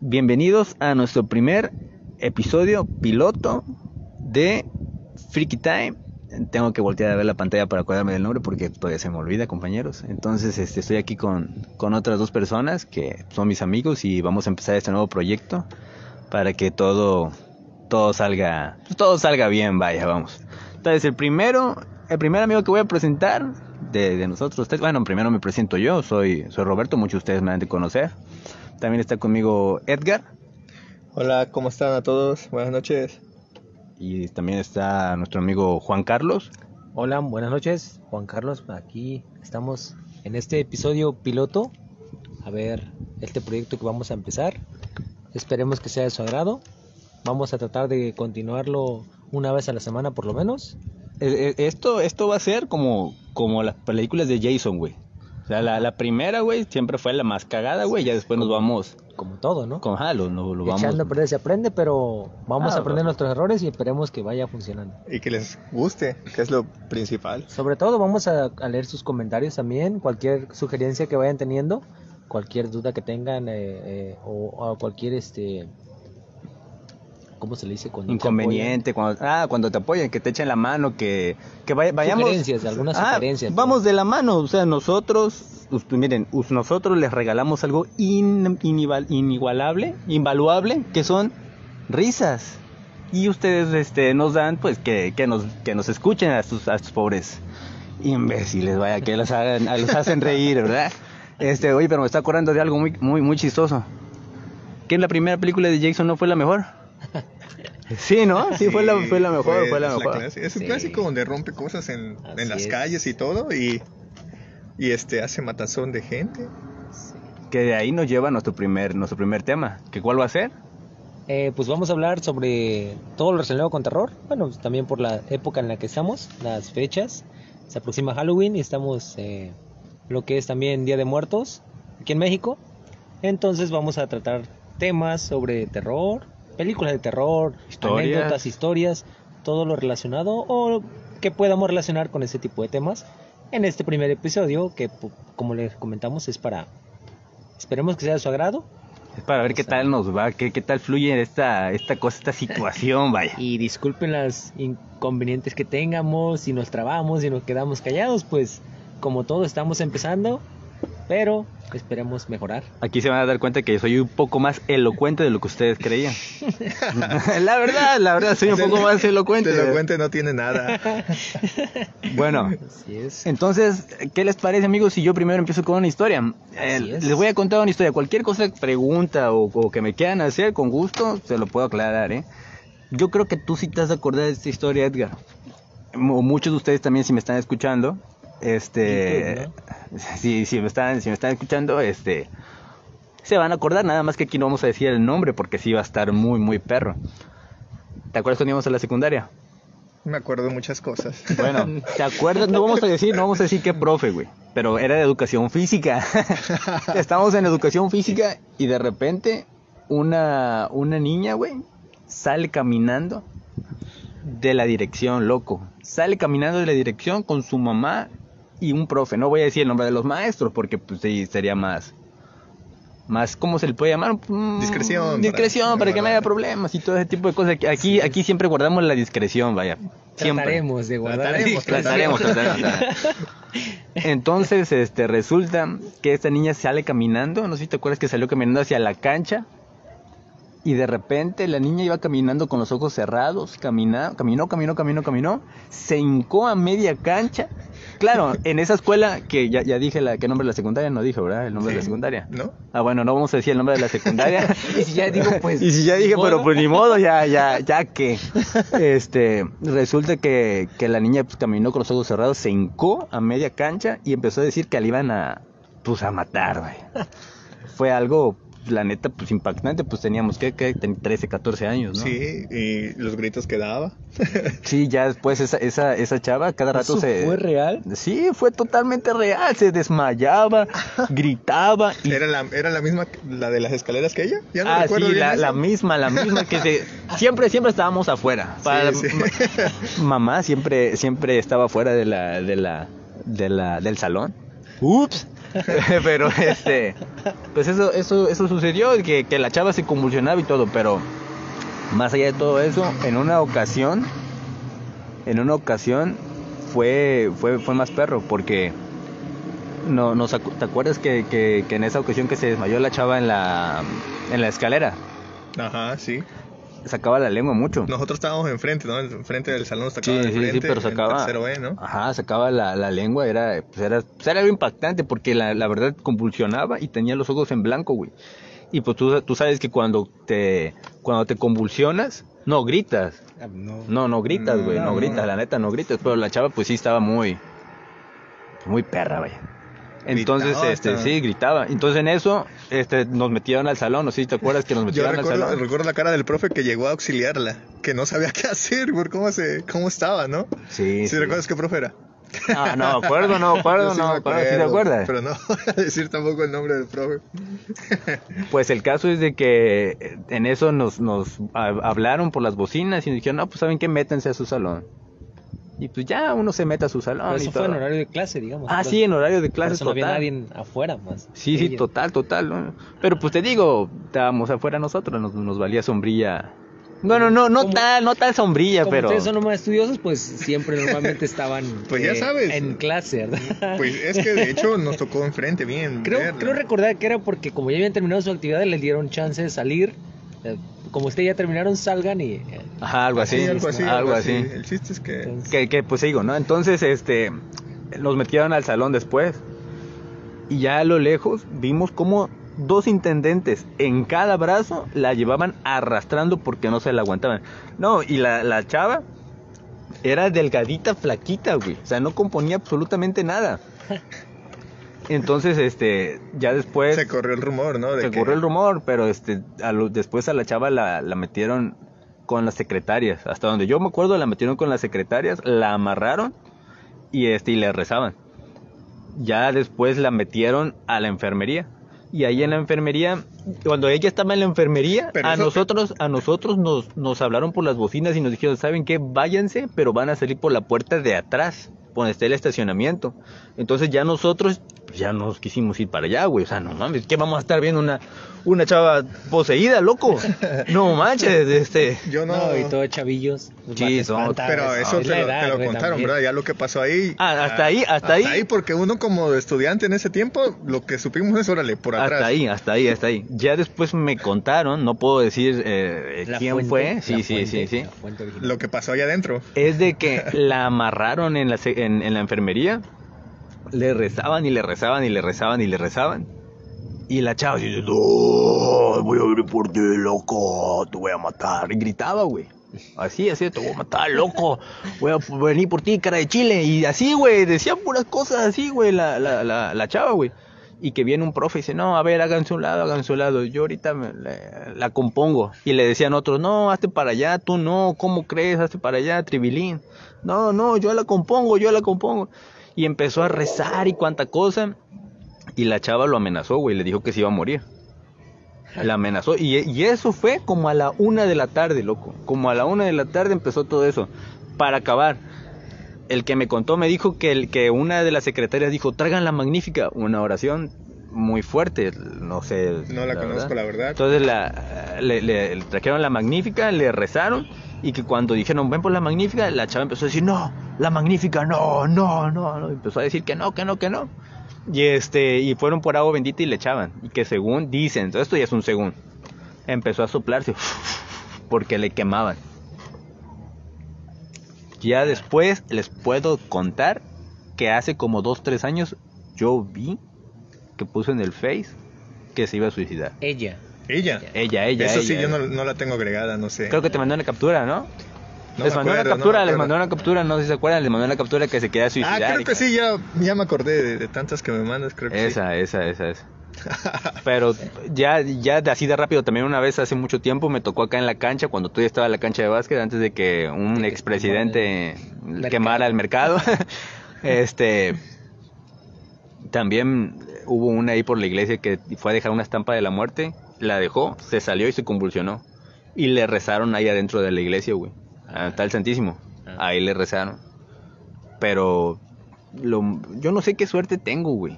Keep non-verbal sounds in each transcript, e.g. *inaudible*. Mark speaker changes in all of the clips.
Speaker 1: Bienvenidos a nuestro primer episodio piloto de Freaky Time. Tengo que voltear a ver la pantalla para acordarme del nombre porque todavía se me olvida, compañeros. Entonces, este, estoy aquí con, con otras dos personas que son mis amigos y vamos a empezar este nuevo proyecto para que todo, todo salga, todo salga bien, vaya, vamos. Entonces, el primero, el primer amigo que voy a presentar de, de nosotros, bueno, primero me presento yo, soy, soy Roberto, muchos de ustedes me han de conocer. También está conmigo Edgar.
Speaker 2: Hola, ¿cómo están a todos? Buenas noches.
Speaker 1: Y también está nuestro amigo Juan Carlos.
Speaker 3: Hola, buenas noches. Juan Carlos, aquí estamos en este episodio piloto. A ver, este proyecto que vamos a empezar. Esperemos que sea de su agrado. Vamos a tratar de continuarlo una vez a la semana por lo menos.
Speaker 1: Eh, eh, Esto, esto va a ser como, como las películas de Jason, güey. O sea, la, la primera, güey, siempre fue la más cagada, güey. Ya después nos vamos
Speaker 3: Como todo, ¿no?
Speaker 1: con Halo, no, lo vamos.
Speaker 3: Echando a perder se aprende, pero vamos
Speaker 1: Ah,
Speaker 3: a aprender
Speaker 1: bueno.
Speaker 3: nuestros errores y esperemos que vaya funcionando.
Speaker 2: Y que les guste, que es lo principal.
Speaker 3: Sobre todo vamos a, a leer sus comentarios también, cualquier sugerencia que vayan teniendo, cualquier duda que tengan eh, eh, o, o cualquier este ¿cómo se le dice? Cuando te
Speaker 1: Inconveniente, cuando, ah, cuando te apoyen, que te echen la mano, que, que vaya- vayamos.
Speaker 3: Sugerencias, algunas
Speaker 1: Ah,
Speaker 3: sugerencias,
Speaker 1: Vamos de la mano, o sea, nosotros, miren, nosotros les regalamos algo in- inigualable, invaluable, que son risas. Y ustedes este, nos dan, pues, que, que, nos, que nos escuchen a estos, a pobres imbéciles, vaya, que los, hagan, los hacen reír, ¿verdad? Este, oye, pero me está acordando de algo muy, muy, muy chistoso. ¿Que la primera película de Jason no fue la mejor? Sí, ¿no? Sí, fue, la, fue la mejor, fue, la
Speaker 2: es
Speaker 1: mejor.
Speaker 2: clase- es un
Speaker 3: Sí.
Speaker 2: clásico donde rompe cosas en, en las
Speaker 3: es.
Speaker 2: calles y todo y, y este hace matazón de gente.
Speaker 1: Que de ahí nos lleva a nuestro primer, nuestro primer tema. ¿Que cuál va a ser?
Speaker 3: Eh, pues vamos a hablar sobre todo lo relacionado con terror. Bueno, también por la época en la que estamos, las fechas. Se aproxima Halloween y estamos eh, lo que es también Día de Muertos aquí en México. Entonces vamos a tratar temas sobre terror, películas de terror,
Speaker 1: Historias.
Speaker 3: anécdotas, historias, todo lo relacionado o que podamos relacionar con ese tipo de temas en este primer episodio que como les comentamos es para esperemos que sea de su agrado
Speaker 1: Es para ver qué tal nos va, qué, qué tal fluye esta, esta cosa, esta situación, *laughs* vaya.
Speaker 3: Y disculpen las inconvenientes que tengamos, si nos trabamos, si nos quedamos callados, pues como todo estamos empezando, pero esperemos mejorar.
Speaker 1: Aquí se van a dar cuenta que soy un poco más elocuente de lo que ustedes creían. *laughs* la verdad, la verdad, soy un poco más elocuente.
Speaker 2: Elocuente no tiene nada. *laughs*
Speaker 1: Bueno,
Speaker 3: Así es.
Speaker 1: entonces, ¿qué les parece, amigos, si yo primero empiezo con una historia? Eh, les voy a contar una historia. Cualquier cosa, pregunta o, o que me quieran hacer, con gusto, se lo puedo aclarar, ¿eh? Yo creo que tú sí te has de acordar de esta historia, Edgar. O muchos de ustedes también, si me están escuchando, este... Si, *laughs* si, me están, si me están escuchando, este... Se van a acordar, nada más que aquí no vamos a decir el nombre porque sí va a estar muy, muy perro. ¿Te acuerdas cuando íbamos a la secundaria?
Speaker 2: Me acuerdo de muchas cosas.
Speaker 1: Bueno, *laughs* ¿te acuerdas? No vamos a decir, no vamos a decir qué profe, güey. Pero era de educación física. *laughs* Estamos en educación física y de repente una, una niña, güey, sale caminando de la dirección, loco. Sale caminando de la dirección con su mamá y un profe. No voy a decir el nombre de los maestros porque pues sí, sería más... Más, ¿cómo se le puede llamar? Mm,
Speaker 2: Discreción,
Speaker 1: Discreción,
Speaker 2: para-
Speaker 1: para, que no haya problemas y todo ese tipo de cosas. Aquí, aquí siempre guardamos la discreción, vaya. Siempre.
Speaker 3: Trataremos de guardar.
Speaker 2: Trataremos,
Speaker 1: Trataremos, trataremos. Entonces, este, resulta que esta niña sale caminando, no sé si te acuerdas que salió caminando hacia la cancha y de repente la niña iba caminando con los ojos cerrados, camina, caminó, caminó, caminó, caminó, se hincó a media cancha. Claro, en esa escuela que ya, ya dije la, qué nombre de la secundaria, no dije, ¿verdad? El nombre de la secundaria.
Speaker 2: ¿No?
Speaker 1: Ah, bueno, no vamos a decir el nombre de la secundaria. *laughs*
Speaker 3: Y si ya digo, pues.
Speaker 1: Y si ya dije, pero pues ni modo, ya, ya, ya que. *laughs* Este, resulta que, que la niña pues, caminó con los ojos cerrados, se hincó a media cancha y empezó a decir que la iban a, pues a matar, güey. *laughs* Fue algo, la neta, pues impactante, pues teníamos que, que 13, 14 años, ¿no?
Speaker 2: Sí, y los gritos que daba. *laughs*
Speaker 1: Sí, ya después esa, esa, esa chava cada rato
Speaker 3: ¿Eso
Speaker 1: se...
Speaker 3: fue real?
Speaker 1: Sí, fue totalmente real, se desmayaba, *laughs* gritaba y
Speaker 2: Era la, era la misma, la de las escaleras que ella. Ya no
Speaker 1: ah,
Speaker 2: recuerdo
Speaker 1: sí,
Speaker 2: bien
Speaker 1: la,
Speaker 2: eso.
Speaker 1: la misma, la misma que se... Siempre, siempre estábamos afuera. Para-
Speaker 2: Sí, sí.
Speaker 1: ma- mamá siempre, siempre estaba fuera de la, de la, de la, del salón. Ups. *laughs* pero este, pues eso, eso, eso sucedió, que, que la chava se convulsionaba y todo, pero más allá de todo eso, en una ocasión, en una ocasión fue, fue, fue más perro, porque no, acu- ¿te acuerdas que, que, que en esa ocasión que se desmayó la chava en la, en la escalera?
Speaker 2: Ajá, sí.
Speaker 1: Sacaba la lengua mucho.
Speaker 2: Nosotros estábamos enfrente, ¿no? Enfrente del salón,
Speaker 1: Sí,
Speaker 2: sacaba
Speaker 1: sí, sí,
Speaker 2: enfrente,
Speaker 1: pero
Speaker 2: en
Speaker 1: sacaba.
Speaker 2: B, ¿no?
Speaker 1: Ajá, sacaba la, la lengua, era, pues era, pues era algo impactante porque la, la verdad convulsionaba y tenía los ojos en blanco, güey. Y pues tú, tú sabes que cuando te, cuando te convulsionas, no gritas.
Speaker 3: Ah, No.
Speaker 1: No, no gritas, güey, no,
Speaker 2: No,
Speaker 1: gritas,
Speaker 2: no.
Speaker 1: la neta no gritas, pero la chava pues sí estaba muy, muy perra, vaya. Entonces,
Speaker 2: Gritaba
Speaker 1: este, sí, gritaba. Entonces en eso, este, nos metieron al salón, no sé si te acuerdas que nos
Speaker 2: Yo
Speaker 1: metieron al salón.
Speaker 2: recuerdo la cara del profe que llegó a auxiliarla, que no sabía *laughs* qué hacer, por cómo se, cómo estaba, ¿no?
Speaker 1: Sí,
Speaker 2: ¿Sí,
Speaker 1: sí.
Speaker 2: recuerdas qué profe era?
Speaker 1: Ah, no, acuerdo, no, acuerdo,
Speaker 2: sí
Speaker 1: no,
Speaker 2: me
Speaker 1: acuerdo, ¿sí te acuerdas?
Speaker 2: Pero no *laughs* voy a decir tampoco el nombre del profe. *laughs*
Speaker 1: Pues el caso es de que eh, en eso nos, nos ha- hablaron por las bocinas y nos dijeron, no, pues saben qué, métanse a su salón. Y pues ya uno se mete a su salón.
Speaker 3: Pero
Speaker 1: y
Speaker 3: eso fue
Speaker 1: todo.
Speaker 3: en horario de clase, digamos.
Speaker 1: Ah, sí,
Speaker 3: eso-
Speaker 1: en horario de
Speaker 3: por
Speaker 1: clases
Speaker 3: eso no había
Speaker 1: total.
Speaker 3: nadie afuera más.
Speaker 1: Sí, sí,
Speaker 3: Ella.
Speaker 1: total, total. ¿no? Pero pues te digo, estábamos afuera nosotros, nos, nos valía sombrilla. Bueno, no, no tal, no tal sombrilla,
Speaker 3: Como
Speaker 1: pero...
Speaker 3: ustedes son los más estudiosos, pues siempre normalmente estaban *laughs*
Speaker 2: Pues ya
Speaker 3: eh,
Speaker 2: sabes.
Speaker 3: en clase, ¿verdad?
Speaker 2: Pues es que de hecho nos tocó enfrente bien.
Speaker 3: creo,
Speaker 2: verla.
Speaker 3: creo recordar que era porque como ya habían terminado su actividad, les dieron chance de salir. Eh, Como ustedes ya terminaron, salgan y... eh,
Speaker 1: Ajá, algo así,
Speaker 2: Sí, algo así.
Speaker 1: algo así.
Speaker 2: El chiste es que.
Speaker 3: entonces-
Speaker 1: Que, que pues digo, ¿no? Entonces, este, nos metieron al salón después. Y ya a lo lejos vimos como dos intendentes en cada brazo la llevaban arrastrando porque no se la aguantaban. No, y la, la chava era delgadita, flaquita, güey. O sea, no componía absolutamente nada. *laughs* Entonces, este, ya después
Speaker 2: se corrió el rumor, ¿no? De
Speaker 1: se
Speaker 2: que-
Speaker 1: corrió el rumor, pero este, a lo- después a la chava la, la metieron con las secretarias. Hasta donde yo me acuerdo, la metieron con las secretarias, la amarraron y este, y le rezaban. Ya después la metieron a la enfermería. Y ahí en la enfermería, cuando ella estaba en la enfermería,
Speaker 2: Pero
Speaker 1: a nosotros, a nosotros nos, nos hablaron por las bocinas y nos dijeron, ¿saben qué? Váyanse, pero van a salir por la puerta de atrás, donde está el estacionamiento. Entonces ya nosotros, pues, ya nos quisimos ir para allá, güey. O sea, no mames, ¿qué vamos a estar viendo una, una chava poseída, loco? *laughs* No manches, este...
Speaker 2: Yo no.
Speaker 3: No, y todos chavillos. pues,
Speaker 1: Sí, son-
Speaker 2: Pero eso
Speaker 3: es
Speaker 2: te lo,
Speaker 3: edad,
Speaker 2: te lo
Speaker 3: güey,
Speaker 2: contaron,
Speaker 3: también.
Speaker 2: ¿verdad? Ya lo que pasó ahí.
Speaker 1: Ah, hasta ahí, hasta ahí.
Speaker 2: porque uno como estudiante en ese tiempo, lo que supimos es, órale, por atrás.
Speaker 1: Hasta ahí, hasta ahí, hasta ahí. Ya después me contaron, no puedo decir eh,
Speaker 3: La
Speaker 1: quién
Speaker 3: fuente,
Speaker 1: fue. Sí, sí,
Speaker 3: fuente,
Speaker 1: sí, sí.
Speaker 2: Lo que pasó allá adentro.
Speaker 1: Es de que *laughs* la amarraron en la, se- en, en la enfermería, le rezaban y le rezaban y le rezaban y le rezaban. Y la chava dice, no, voy a venir por ti, loco, te voy a matar. Y gritaba, güey. Así, así, te voy a matar, loco. Voy a venir por ti, cara de chile. Y así, güey, decía puras cosas así, güey, la, la, la, la chava, güey. Y que viene un profe y dice, no, a ver, háganse un lado, háganse un lado. Yo ahorita me- la compongo. Y le decían otros, no, hazte para allá, tú no, ¿cómo crees? Hazte para allá, tribilín. No, no, yo la compongo, yo la compongo. Y empezó a rezar y cuánta cosa. Y la chava lo amenazó, güey, le dijo que se iba a morir. La amenazó. Y, y eso fue como a la una de la tarde, loco. Como a la una de la tarde empezó todo eso. Para acabar. El que me contó me dijo que, el, que una de las secretarias dijo, traigan la magnífica. Una oración muy fuerte, no sé.
Speaker 2: No la, conozco, la verdad.
Speaker 1: Entonces la, le, le- le trajeron la magnífica, le rezaron y que cuando dijeron ven por la magnífica, la chava empezó a decir no, la magnífica, no, no, no, no. Empezó a decir que no, que no, que no. Y este, y fueron por agua bendita y le echaban. Y que según dicen, esto ya es un según, empezó a soplarse *laughs* porque le quemaban. Ya después les puedo contar que hace como dos, tres años yo vi que puso en el Face que se iba a suicidar.
Speaker 3: Ella.
Speaker 2: Ella.
Speaker 1: Ella, ella.
Speaker 2: Eso
Speaker 1: ella,
Speaker 2: sí, yo no, no la tengo agregada, no sé.
Speaker 1: Creo que te mandó una captura, ¿no?
Speaker 2: No
Speaker 1: les mandó
Speaker 2: acuerdo,
Speaker 1: una captura, les mandó una captura, no sé si se acuerdan, les mandó una captura que se queda
Speaker 2: Ah,
Speaker 1: suicidar.
Speaker 2: creo que sí, ya, ya me acordé de, de tantas que me mandas, creo que
Speaker 1: Esa, esa, esa, esa. *laughs* Pero ya, ya de así de rápido, también una vez hace mucho tiempo me tocó acá en la cancha, cuando todavía estaba en la cancha de básquet, antes de que un expresidente
Speaker 3: mercado.
Speaker 1: quemara el mercado. *laughs* este. También hubo una ahí por la iglesia que fue a dejar una estampa de la muerte, la dejó, se salió y se convulsionó. Y le rezaron ahí adentro de la iglesia, güey. Ah, Está el Santísimo.
Speaker 3: Ah.
Speaker 1: Ahí le rezaron. Pero lo, yo no sé qué suerte tengo, güey.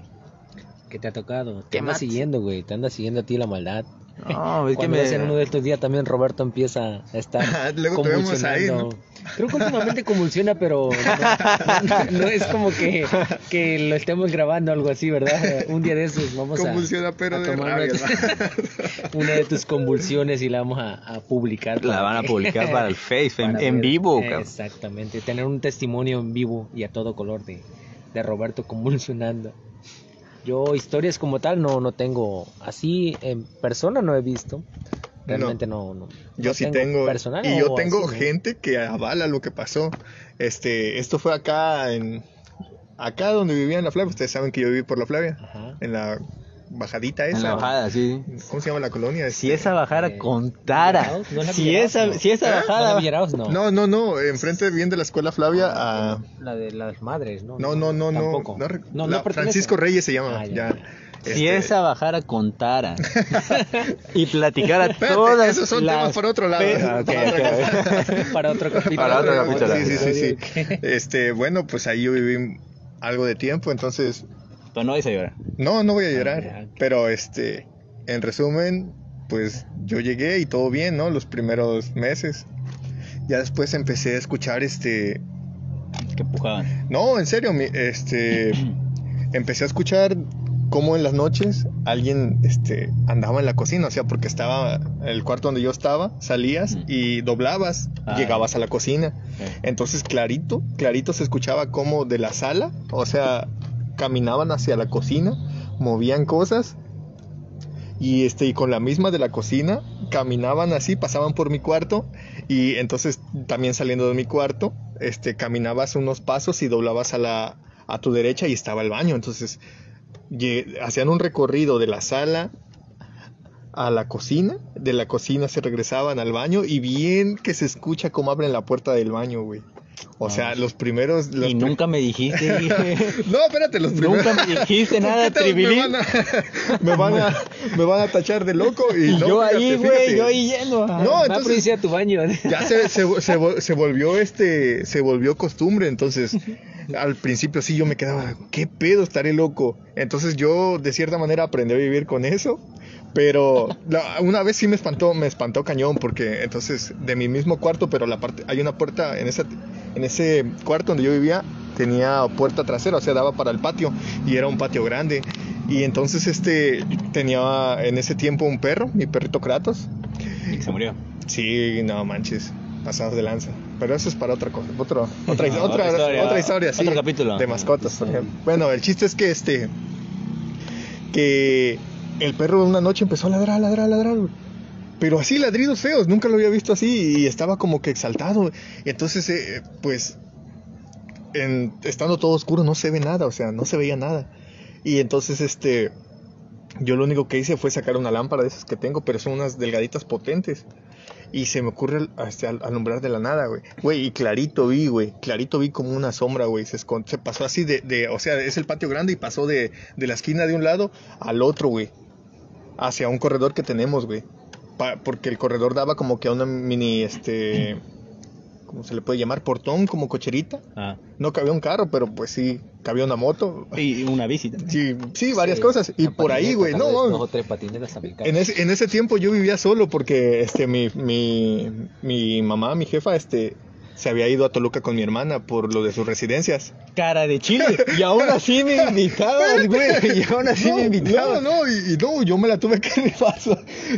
Speaker 3: ¿Qué te ha tocado? Te
Speaker 1: ¿Qué
Speaker 3: anda siguiendo, güey. Te anda siguiendo a ti la maldad.
Speaker 1: No, *laughs* es que
Speaker 3: Cuando
Speaker 1: me...
Speaker 3: en uno de estos días también Roberto empieza a estar *laughs*
Speaker 2: Luego te vemos ahí,
Speaker 3: convulsionando. Creo que últimamente convulsiona, pero no, no- *laughs* no es como que, que lo estemos grabando o algo así, ¿verdad? Un día de esos vamos a,
Speaker 2: Convulsiona, pero
Speaker 3: a
Speaker 2: de
Speaker 3: tomar
Speaker 2: rabia,
Speaker 3: una, una de tus convulsiones y la vamos a, a publicar.
Speaker 1: La van a publicar para el Face, en,
Speaker 3: para
Speaker 1: en
Speaker 3: ver.
Speaker 1: vivo, cabrón.
Speaker 3: Exactamente, tener un testimonio en vivo y a todo color de, de Roberto convulsionando. Yo historias como tal no, no tengo, así en persona no he visto. Realmente no, no.
Speaker 2: Yo
Speaker 3: no
Speaker 2: sí tengo.
Speaker 3: personal
Speaker 2: y yo tengo gente que avala lo que pasó. Este, esto fue acá en. Acá donde vivía en la Flavia. Ustedes saben que yo viví por la Flavia.
Speaker 3: Ajá.
Speaker 2: En la bajadita esa.
Speaker 1: En la bajada, sí.
Speaker 2: ¿Cómo se llama la colonia? Este,
Speaker 1: Si esa bajada
Speaker 3: Eh,
Speaker 1: contara,
Speaker 3: Villaraos, ¿no es la
Speaker 1: si esa,
Speaker 3: No.
Speaker 1: si esa
Speaker 2: ¿Eh?
Speaker 3: ¿No
Speaker 1: bajada?
Speaker 3: No.
Speaker 2: No, no, no. Enfrente bien de la escuela Flavia. a-
Speaker 3: La de las madres, ¿no?
Speaker 2: No, no, no, no. La. Francisco Reyes se llama.
Speaker 3: Ah, ya,
Speaker 2: ya.
Speaker 3: ya.
Speaker 1: si
Speaker 2: Este,
Speaker 1: esa bajara contara *laughs* y platicara
Speaker 2: Espérate,
Speaker 1: todas
Speaker 2: esos son
Speaker 1: las
Speaker 2: temas para otro lado.
Speaker 1: Ah. *laughs*
Speaker 3: Para otro capítulo.
Speaker 1: Para otro capítulo.
Speaker 2: Sí, sí, sí, sí. *laughs* Este, bueno, pues ahí yo viví algo de tiempo, entonces
Speaker 1: Pero no vais a llorar.
Speaker 2: No, no voy a
Speaker 3: Ah,
Speaker 2: llorar. Pero este, en resumen, pues yo llegué y todo bien, ¿no? Los primeros meses. Ya después empecé a escuchar este.
Speaker 1: Que pujaban.
Speaker 2: No, en serio, mi- este. *clears throat* empecé a escuchar cómo en las noches alguien este, andaba en la cocina, o sea, porque estaba el cuarto donde yo estaba, salías y doblabas,
Speaker 1: Ah.
Speaker 2: llegabas a la cocina. Entonces clarito, clarito se escuchaba como de la sala, o sea, caminaban hacia la cocina, movían cosas y este y con la misma de la cocina caminaban así, pasaban por mi cuarto y entonces también saliendo de mi cuarto, este caminabas unos pasos y doblabas a la a tu derecha y estaba el baño, entonces hacían un recorrido de la sala a la cocina, de la cocina se regresaban al baño y bien que se escucha cómo abren la puerta del baño, güey. O
Speaker 1: No,
Speaker 2: sea, los primeros... Los
Speaker 1: Y nunca me dijiste, *laughs*
Speaker 2: No, espérate, los primeros...
Speaker 1: nunca me *laughs* dijiste nada,
Speaker 2: me
Speaker 1: tribilín.
Speaker 2: van, a, *laughs* me, me van a tachar de loco y,
Speaker 1: Y
Speaker 2: no,
Speaker 1: yo ahí, güey, yo ahí yendo.
Speaker 2: No,
Speaker 3: Va a
Speaker 2: entonces-
Speaker 3: a tu baño.
Speaker 2: Ya se, se, se, se volvió este, se volvió costumbre, entonces al principio sí yo me quedaba, ¿qué pedo? Estaré loco. Entonces yo de cierta manera aprendí a vivir con eso, pero la- una vez sí me espantó, me espantó cañón porque entonces de mi mismo cuarto, pero la parte, hay una puerta en esa, en ese cuarto donde yo vivía tenía puerta trasera, o sea daba para el patio y era un patio grande y entonces este tenía en ese tiempo un perro, mi perrito Kratos.
Speaker 1: Y se murió.
Speaker 2: Sí, no manches, pasados de lanza. Pero eso es para otra cosa, otro, otra, *laughs*
Speaker 1: Ah,
Speaker 2: otra,
Speaker 1: otra historia.
Speaker 2: otra historia, sí.
Speaker 1: Otro capítulo.
Speaker 2: De mascotas, por ejemplo. Bueno, el chiste es que este, que el perro una noche empezó a ladrar, ladrar, ladrar. Pero así ladridos feos, nunca lo había visto así y estaba como que exaltado. Entonces, eh, pues, en- estando todo oscuro no se ve nada, o sea, no se veía nada. Y entonces, este, yo lo único que hice fue sacar una lámpara de esas que tengo, pero son unas delgaditas potentes. Y se me ocurre este, al- alumbrar de la nada, güey. Güey, y clarito vi, güey. Clarito vi como una sombra, güey. Se, se pasó así de, de- O sea, es el patio grande y pasó de, de la esquina de un lado al otro, güey. Hacia un corredor que tenemos, güey. Pa- porque el corredor daba como que a una mini, este... ¿Cómo se le puede llamar? Portón, como cocherita.
Speaker 1: Ah.
Speaker 2: No cabía un carro, pero pues sí, cabía una moto.
Speaker 1: Y una visita.
Speaker 2: Sí, sí varias
Speaker 3: Sí,
Speaker 2: cosas. Y por ahí, güey. No,
Speaker 3: dos o tres patinetas también.
Speaker 2: En ese, en ese tiempo yo vivía solo porque este mi, mi, mi mamá, mi jefa, este se había ido a Toluca con mi hermana por lo de sus residencias.
Speaker 1: Cara de chile. Y aún así me invitabas, güey. *laughs* Y aún así me
Speaker 2: No,
Speaker 1: invitabas.
Speaker 2: no, y, y no, yo me la tuve que *laughs* rifar.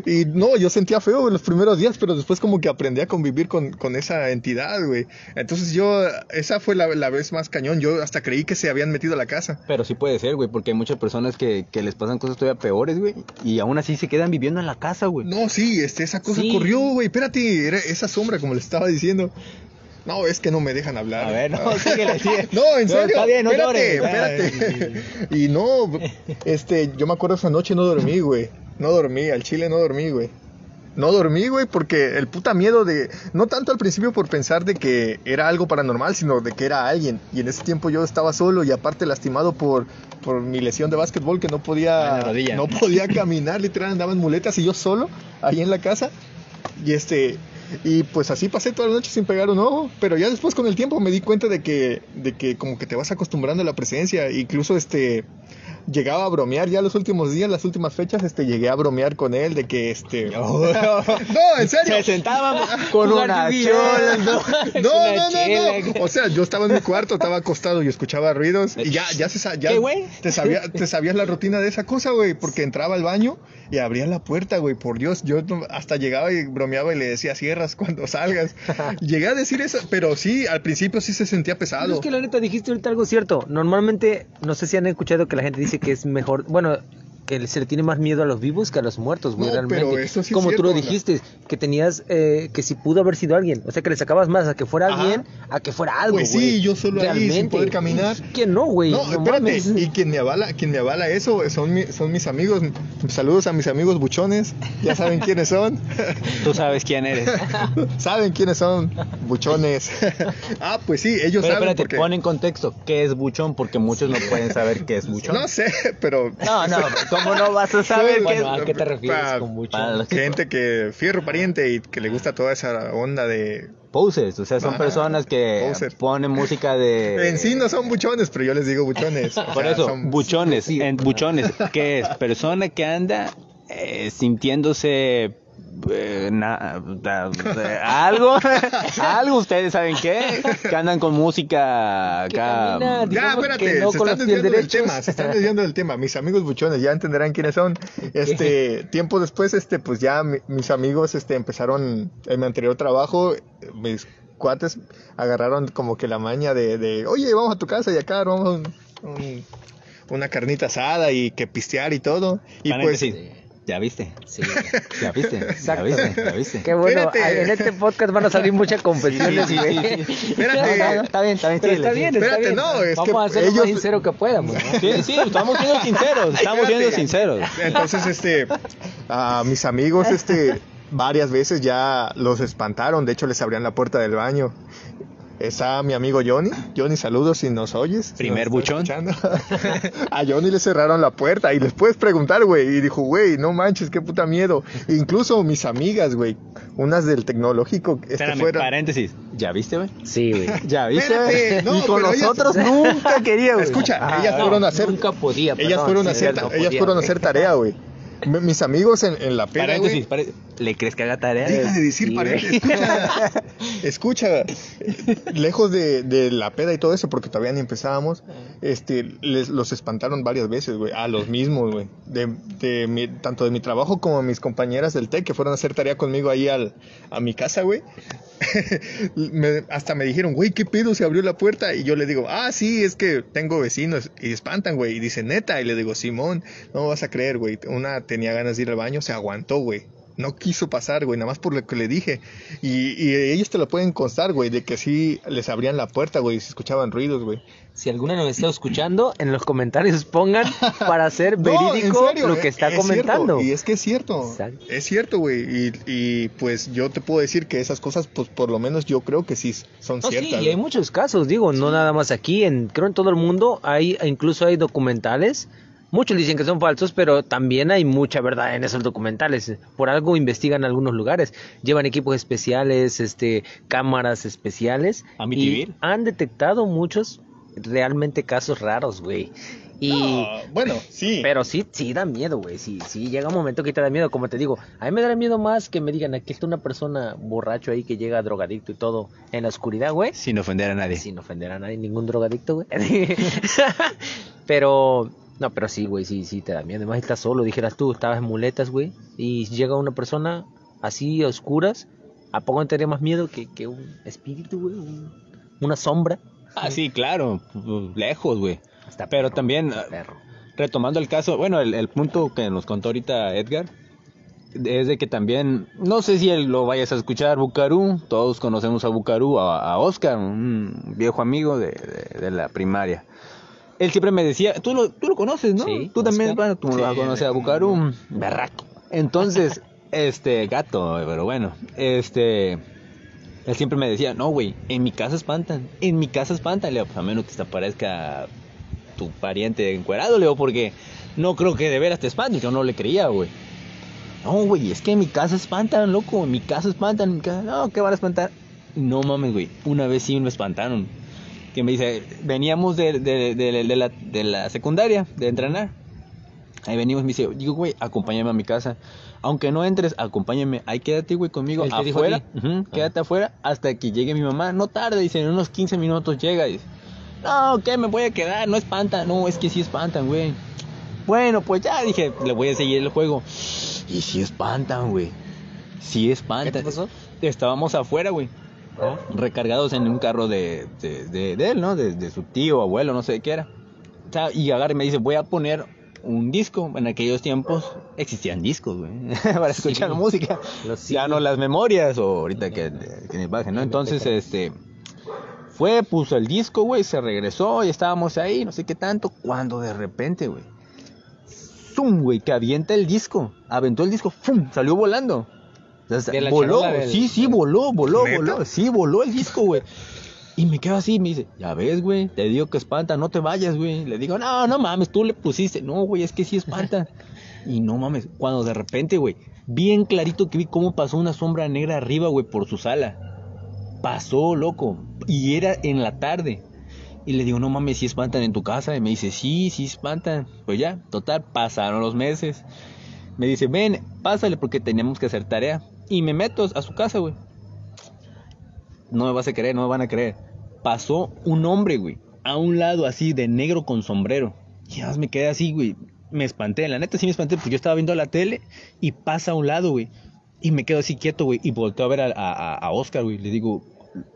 Speaker 2: Y no, yo sentía feo en los primeros días, pero después como que aprendí a convivir con, con esa entidad, güey. Entonces yo, esa fue la, la vez más cañón. Yo hasta creí que se habían metido a la casa.
Speaker 1: Pero sí puede ser, güey, porque hay muchas personas que, que les pasan cosas todavía peores, güey. Y aún así se quedan viviendo en la casa, güey.
Speaker 2: No, sí, este, esa cosa
Speaker 3: Sí.
Speaker 2: corrió, güey. Espérate, era esa sombra, como le estaba diciendo. No, es que no me dejan hablar.
Speaker 1: A ver, no, *laughs* síguele, síguele. *laughs*
Speaker 2: No, en serio.
Speaker 1: está bien, no
Speaker 2: espérate,
Speaker 1: llores.
Speaker 2: espérate. Y no, este, yo me acuerdo esa noche no dormí, güey. No dormí, al chile no dormí, güey. No dormí, güey, porque el puta miedo de. No tanto al principio por pensar de que era algo paranormal, sino de que era alguien. Y en ese tiempo yo estaba solo y aparte lastimado por, por mi lesión de básquetbol que no
Speaker 1: Ah,
Speaker 2: podía. No podía caminar, literal, andaba en muletas y yo solo, ahí en la casa. Y este. Y pues así pasé toda la noche sin pegar un ojo, pero ya después con el tiempo me di cuenta de que, de que como que te vas acostumbrando a la presencia, incluso este, llegaba a bromear ya los últimos días, las últimas fechas, este, llegué a bromear con él de que este. *laughs* no, en serio.
Speaker 1: Se sentaban *laughs* con una chola, *laughs* ¿no?
Speaker 2: No, no, no. O sea, yo estaba en mi cuarto, estaba acostado y escuchaba ruidos y ya, ya se ya
Speaker 1: ¿Qué, güey?
Speaker 2: te sabía, te sabías la rutina de esa cosa, güey, porque entraba al baño y abría la puerta, güey. Por Dios, yo hasta llegaba y bromeaba y le decía cierras cuando salgas. Llegué a decir eso, pero sí, al principio sí se sentía pesado.
Speaker 3: es que la neta dijiste ahorita algo cierto. Normalmente, no sé si han escuchado que la gente dice que es mejor, bueno, que se le tiene más miedo a los vivos que a los muertos, güey,
Speaker 2: No,
Speaker 3: realmente.
Speaker 2: pero eso sí es
Speaker 3: Como tú lo
Speaker 2: cierto,
Speaker 3: dijiste, que tenías, eh, que si pudo haber sido alguien, o sea, que le sacabas más a que fuera
Speaker 2: Ajá.
Speaker 3: alguien, a que fuera algo,
Speaker 2: Pues sí,
Speaker 3: güey.
Speaker 2: yo solo ahí, sin poder caminar.
Speaker 3: Que no, güey.
Speaker 2: No,
Speaker 3: No,
Speaker 2: espérate,
Speaker 3: mames.
Speaker 2: y quien me avala, quien me avala eso son, mi- son mis amigos. Saludos a mis amigos buchones, ya saben quiénes son.
Speaker 1: Tú sabes quién eres. *laughs*
Speaker 2: saben quiénes son, buchones. *laughs* ah, pues sí, ellos
Speaker 1: Pero
Speaker 2: saben
Speaker 1: espérate,
Speaker 2: porque...
Speaker 1: pon en contexto qué es buchón, porque muchos no pueden saber qué es buchón.
Speaker 2: No sé, pero...
Speaker 1: No, no, *laughs* ¿cómo no vas a saber qué
Speaker 3: Bueno,
Speaker 1: es?
Speaker 3: ¿a qué te refieres
Speaker 2: Pa-
Speaker 3: con mucho?
Speaker 1: para los-
Speaker 2: Gente que fierro pariente y que le gusta toda esa onda de...
Speaker 1: Poses, o sea, son
Speaker 2: Ah,
Speaker 1: personas que
Speaker 2: poser.
Speaker 1: ponen música de...
Speaker 2: En sí no son buchones, pero yo les digo buchones. *laughs* O
Speaker 1: Por
Speaker 2: sea,
Speaker 1: eso,
Speaker 2: son-
Speaker 1: buchones, en buchones, ¿qué es? Persona que anda eh, sintiéndose eh, na- da- da- algo, *laughs* algo, ustedes saben qué, que andan con música
Speaker 3: Que
Speaker 1: acá.
Speaker 3: camina,
Speaker 2: Ya, espérate,
Speaker 3: que no
Speaker 2: se
Speaker 3: con
Speaker 2: están desviando del tema, se están desviando del tema. Mis amigos buchones ya entenderán quiénes son. *laughs* Este, tiempo después, este, pues ya mi- mis amigos, este, empezaron en mi anterior trabajo, mis cuates agarraron como que la maña de, de oye, vamos a tu casa y acá vamos un- un- una carnita asada y que pistear y todo. Y pues,
Speaker 1: Paréntesis, ¿ya viste?
Speaker 3: Sí.
Speaker 1: ¿Ya viste? ¿Ya
Speaker 3: Exacto.
Speaker 1: viste? ¿Ya viste?
Speaker 3: Qué bueno,
Speaker 2: Espérate.
Speaker 3: en este podcast van a salir muchas confesiones,
Speaker 1: Sí, sí,
Speaker 3: güey.
Speaker 1: sí, sí.
Speaker 2: Espérate.
Speaker 1: No, no, no, está bien, está bien.
Speaker 3: Pero está bien, está
Speaker 2: Espérate,
Speaker 3: bien.
Speaker 2: no, es
Speaker 3: Vamos
Speaker 2: que
Speaker 3: a ser lo
Speaker 2: ellos-
Speaker 3: más sincero que podamos. ¿no? *laughs*
Speaker 1: Sí, sí, estamos siendo sinceros, estamos siendo sinceros.
Speaker 2: Entonces, este, a mis amigos, este, varias veces ya los espantaron. De hecho, les abrían la puerta del baño. Está mi amigo Johnny. Johnny, saludos si nos oyes. si
Speaker 1: Primer
Speaker 2: nos
Speaker 1: buchón. *laughs*
Speaker 2: a Johnny le cerraron la puerta y les puedes preguntar, güey. Y dijo, güey, no manches, qué puta miedo. Incluso mis amigas, güey, unas del tecnológico, este,
Speaker 1: Espérame, paréntesis. ¿Ya viste, güey?
Speaker 3: Sí, güey. *laughs*
Speaker 1: ¿Ya viste?
Speaker 2: Espérate, no,
Speaker 1: y con
Speaker 2: ellas-
Speaker 1: nosotros nunca quería, güey.
Speaker 2: Escucha,
Speaker 3: Ah,
Speaker 2: ellas
Speaker 3: no,
Speaker 2: fueron a hacer.
Speaker 3: Nunca podía,
Speaker 2: Ellas fueron a hacer,
Speaker 3: no
Speaker 2: ellas fueron a hacer tarea, güey. Mi- Mis amigos en, en la peda,
Speaker 1: Paréntesis,
Speaker 2: güey.
Speaker 1: pare- ¿Le crees que haga tarea?
Speaker 2: Deja de decir
Speaker 3: Sí,
Speaker 2: paréntesis. Escucha, *laughs* escucha, lejos de, de la peda y todo eso, porque todavía ni empezábamos, este, les, los espantaron varias veces, güey, a los mismos, güey, de, de mi- tanto de mi trabajo como de mis compañeras del TEC que fueron a hacer tarea conmigo ahí al, a mi casa, güey. *laughs* Me- hasta me dijeron, güey, ¿qué pedo? Se abrió la puerta y yo le digo, ah, sí, es que tengo vecinos y espantan, güey. Y dice, neta, y le digo, Simón, no vas a creer, güey. Una tenía ganas de ir al baño, se aguantó, güey. No quiso pasar, güey, nada más por lo que le dije. Y, y ellos te lo pueden constar, güey, de que sí les abrían la puerta, güey, y se escuchaban ruidos, güey.
Speaker 3: Si alguna nos está escuchando, en los comentarios pongan *laughs* para
Speaker 2: No, en
Speaker 3: verídico
Speaker 2: serio,
Speaker 3: lo que
Speaker 2: eh,
Speaker 3: está
Speaker 2: es
Speaker 3: comentando.
Speaker 2: cierto, y es que es cierto.
Speaker 3: Exacto.
Speaker 2: Es cierto, güey. Y, y, pues yo te puedo decir que esas cosas, pues por lo menos yo creo que sí son
Speaker 3: No, sí,
Speaker 2: ciertas.
Speaker 3: y hay muchos casos, digo, no nada más aquí, en, creo en todo el mundo, hay incluso hay documentales, muchos dicen que son falsos, pero también hay mucha verdad en esos documentales. Por algo investigan algunos lugares, llevan equipos especiales, este, cámaras especiales, y
Speaker 1: Amityville.
Speaker 3: han detectado muchos realmente casos raros, güey. Y
Speaker 2: No, bueno, sí.
Speaker 3: pero sí, sí da miedo, güey. Sí, sí, llega un momento que te da miedo. Como te digo, a mí me da miedo más que me digan aquí está una persona borracho ahí que llega drogadicto y todo en la oscuridad, güey.
Speaker 1: Sin ofender a nadie.
Speaker 3: Sin ofender a nadie, ningún drogadicto, güey. *laughs* pero, no, pero sí, güey, sí, sí, te da miedo. Además, estás solo, dijeras tú, estabas en muletas, güey. Y llega una persona así a oscuras. ¿A poco no te daría más miedo que, que un espíritu, güey? Un- una sombra.
Speaker 1: Ah, sí, claro, pues, lejos, güey.
Speaker 3: Está
Speaker 1: Pero
Speaker 3: perro,
Speaker 1: también,
Speaker 3: perro.
Speaker 1: retomando el caso, bueno, el, el punto que nos contó ahorita Edgar, es de que también, no sé si él lo vayas a escuchar, Bucarú, todos conocemos a Bucarú, a, a Oscar, un viejo amigo de, de- de la primaria. Él siempre me decía, tú lo, tú lo conoces, ¿no?
Speaker 3: Sí,
Speaker 1: tú también, bueno, tú
Speaker 2: Sí,
Speaker 1: lo conoces a Bucarú, berraco. Entonces, este, gato, pero bueno, este... Él siempre me decía, no, güey, en mi casa espantan, en mi casa espantan, Leo, pues a menos que te aparezca tu pariente encuerado, Leo, porque no creo que de veras te espanten, yo no le creía, güey. No, güey, es que en mi casa espantan, loco, en mi casa espantan, en mi casa, no, ¿qué van a espantar? No mames, güey, una vez sí me espantaron. que me dice, veníamos de, de, de la secundaria, de entrenar. Ahí venimos, me dice, digo, güey, acompáñame a mi casa. Aunque no entres, acompáñame. Ahí quédate, güey, conmigo
Speaker 3: ¿Él te dijo a
Speaker 1: afuera. Ujú, Quédate afuera hasta que llegue mi mamá. No tarde, dice, en unos 15 minutos llega. Dice, no, ¿qué? Me voy a quedar, no espantan. No, es que sí espantan, güey. Bueno, pues ya dije, le voy a seguir el juego. Y sí espantan, güey. Sí espantan.
Speaker 3: ¿Qué te pasó?
Speaker 1: Estábamos afuera, güey. Recargados en un carro de, de, de- de él, ¿no? De, de su tío, abuelo, no sé qué era. O sea, y agarra y me dice, voy a poner un disco. En aquellos tiempos existían discos, güey. *laughs* Para escuchar
Speaker 3: Sí.
Speaker 1: música. Ya no las memorias o ahorita que, que ni bajen, ¿no? Entonces, este... Fue, puso el disco, güey, se regresó y estábamos ahí, no sé qué tanto, cuando de repente, güey, ¡zum, güey! Que avienta el disco, aventó el disco, ¡fum! Salió volando. O sea, voló,
Speaker 3: del-
Speaker 1: sí, sí, voló, voló,
Speaker 2: ¿Neta?
Speaker 1: voló, sí, voló el disco, güey. Y me quedo así, me dice, ya ves, güey, te digo que espanta, no te vayas, güey. Le digo, no, no mames, tú le pusiste. No, güey, es que sí espanta. *laughs* y no mames, cuando de repente, güey, bien clarito que vi cómo pasó una sombra negra arriba, güey, por su sala. Pasó, loco. Y era en la tarde. Y le digo, no mames, si espantan en tu casa. Y me dice, sí, sí espantan. Pues ya, total, pasaron los meses. Me dice, ven, pásale porque teníamos que hacer tarea. Y me meto a su casa, güey. No me vas a creer, no me van a creer. Pasó un hombre, güey, a un lado así de negro con sombrero. Y me quedé así, güey. Me espanté, la neta sí me espanté porque yo estaba viendo la tele y pasa a un lado, güey. Y me quedo así quieto, güey. Y volteo a ver a, a, a Oscar, güey. Le digo,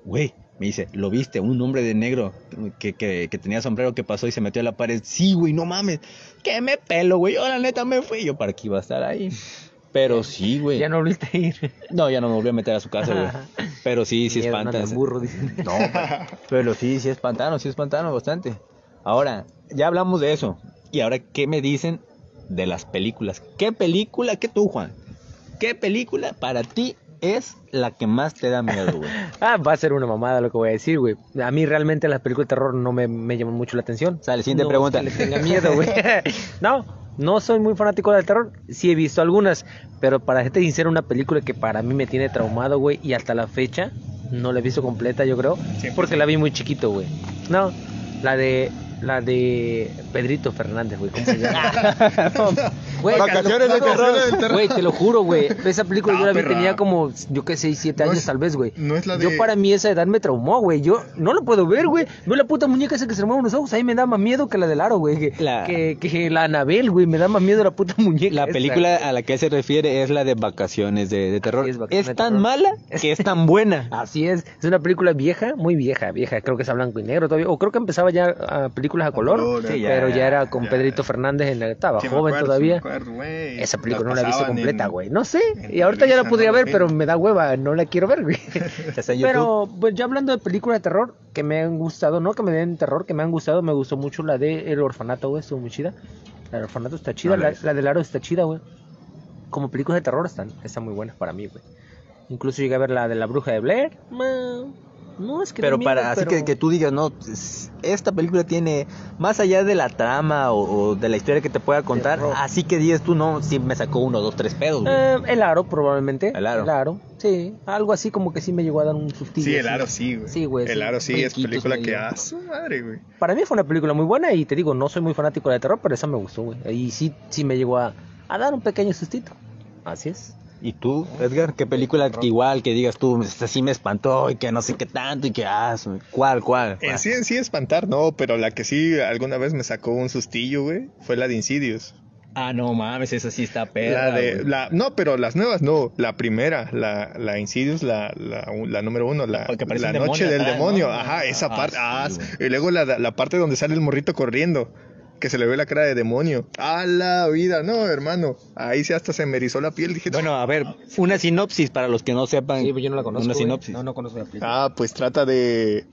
Speaker 1: güey, me dice, ¿lo viste? Un hombre de negro que, que, que tenía sombrero que pasó y se metió a la pared. Sí, güey, no mames. Que me pelo, güey. Yo la neta me fui. Yo para qué iba a estar ahí. Pero sí, güey.
Speaker 3: Ya no volviste a ir.
Speaker 1: No, ya no me volví a meter a su casa, güey. Pero sí, sí
Speaker 3: Miedo, *laughs* no
Speaker 1: espanta.
Speaker 3: andan burro, dicen.
Speaker 1: No, pero, sí, sí espantaron, sí espantaron bastante. Ahora, ya hablamos de eso. Y ahora, ¿qué me dicen de las películas? ¿Qué película, qué tú, Juan? ¿Qué película para ti es la que más te da miedo, güey? *laughs*
Speaker 3: Ah, va a ser una mamada lo que voy a decir, güey. A mí realmente las películas de terror no me, me llaman mucho la atención.
Speaker 1: Sale, siguiente
Speaker 3: No
Speaker 1: pregunta.
Speaker 3: que le tenga miedo, güey. *laughs* no, no soy muy fanático del terror. Sí he visto algunas, pero para gente sincera, una película que para mí me tiene traumado, güey, y hasta la fecha no la he visto completa, yo creo,
Speaker 2: Sí.
Speaker 3: porque la vi muy chiquito, güey. No, la de la de Pedrito Fernández, güey. ¿Cómo se llama? *laughs* Güey,
Speaker 2: Vacaciones de
Speaker 3: no,
Speaker 2: vacaciones de terror.
Speaker 3: Güey, te lo juro, güey. Esa película
Speaker 2: No,
Speaker 3: yo la vi,
Speaker 2: perra.
Speaker 3: tenía como, yo qué sé, 7
Speaker 2: No
Speaker 3: años
Speaker 2: es-
Speaker 3: tal vez, güey.
Speaker 2: no es la
Speaker 3: Yo
Speaker 2: de-
Speaker 3: para mí esa edad me traumó, güey. Yo no lo puedo ver, güey. Veo la puta muñeca esa que se le mueven los ojos. Ahí me da más miedo que la del aro, güey. Que,
Speaker 1: La-
Speaker 3: que, que la Anabel, güey. Me da más miedo la puta *laughs* muñeca.
Speaker 1: La
Speaker 3: esa,
Speaker 1: película a la que él se refiere es la de Vacaciones de, de Terror.
Speaker 3: Es, Vacaciones
Speaker 1: tan
Speaker 3: Terror.
Speaker 1: mala que es tan buena. *laughs*
Speaker 3: Así es. Es una película vieja, muy vieja, vieja. Creo que es a blanco y negro todavía. O creo que empezaba ya a películas a color.
Speaker 2: color,
Speaker 1: Sí, ya,
Speaker 3: pero ya era con
Speaker 2: ya.
Speaker 3: Pedrito Fernández en la estaba
Speaker 2: Sí
Speaker 3: joven
Speaker 2: acuerdo,
Speaker 3: todavía.
Speaker 2: acuerdo.
Speaker 3: Esa película no la he visto completa, güey. No sé. Y ahorita ya la podría
Speaker 2: ¿no?
Speaker 3: ver, pero me da hueva. No la quiero ver, güey. *laughs* Pero, pues ya hablando de películas de terror que me han gustado, no que me den terror, que me han gustado, me gustó mucho la de El Orfanato, güey, estuvo muy chida. La del Orfanato está chida,
Speaker 2: No la
Speaker 3: la, del Aro está chida, güey. Como películas de terror están, están muy buenas para mí, güey. Incluso llegué a ver la de la Bruja de Blair. No, es que
Speaker 1: Pero para,
Speaker 3: miedo,
Speaker 1: así
Speaker 3: pero-
Speaker 1: que, que tú digas, no, s- esta película tiene, más allá de la trama o, o de la historia que te pueda contar, así que digas tú, no, sí me sacó uno, dos, tres pedos, güey.
Speaker 3: Eh, el Aro, probablemente.
Speaker 1: El Aro.
Speaker 3: sí. Algo así como que sí me llegó a dar un sustillo.
Speaker 2: Sí, el aro sí, güey.
Speaker 3: Sí, güey,
Speaker 2: El
Speaker 3: sí.
Speaker 2: aro sí es película que
Speaker 3: dio.
Speaker 2: a su madre, güey.
Speaker 3: Para mí fue una película muy buena y te digo, no soy muy fanático de terror, pero esa me gustó, güey. Y sí, sí me llegó a, a dar un pequeño sustito. Así es.
Speaker 1: ¿Y tú, Edgar? ¿Qué película que igual que digas tú, esta sí me espantó y que no sé qué tanto y que, ah, su- ¿cuál, cuál?
Speaker 2: En sí, sí espantar, no, pero la que sí alguna vez me sacó un sustillo, güey, fue la de Insidious.
Speaker 1: Ah, no mames, esa sí está perra,
Speaker 2: La de,
Speaker 1: güey.
Speaker 2: la, no, pero las nuevas no, la primera, la, la Insidious, la, la, la número uno, la, la noche
Speaker 1: demonio
Speaker 2: del demonio,
Speaker 1: ¿no?
Speaker 2: ajá, esa
Speaker 1: Ah,
Speaker 2: parte,
Speaker 1: sí,
Speaker 2: ah,
Speaker 1: güey.
Speaker 2: y luego la, la parte donde sale el morrito corriendo, que se le ve la cara de demonio, a la vida, no, hermano, ahí sí hasta se me erizó la piel, dije,
Speaker 1: Bueno, a ver, una sinopsis para los que no sepan.
Speaker 3: Sí, pues yo no la conozco.
Speaker 1: Una
Speaker 3: güey.
Speaker 1: sinopsis.
Speaker 3: No, no conozco la película.
Speaker 2: ah, pues trata de...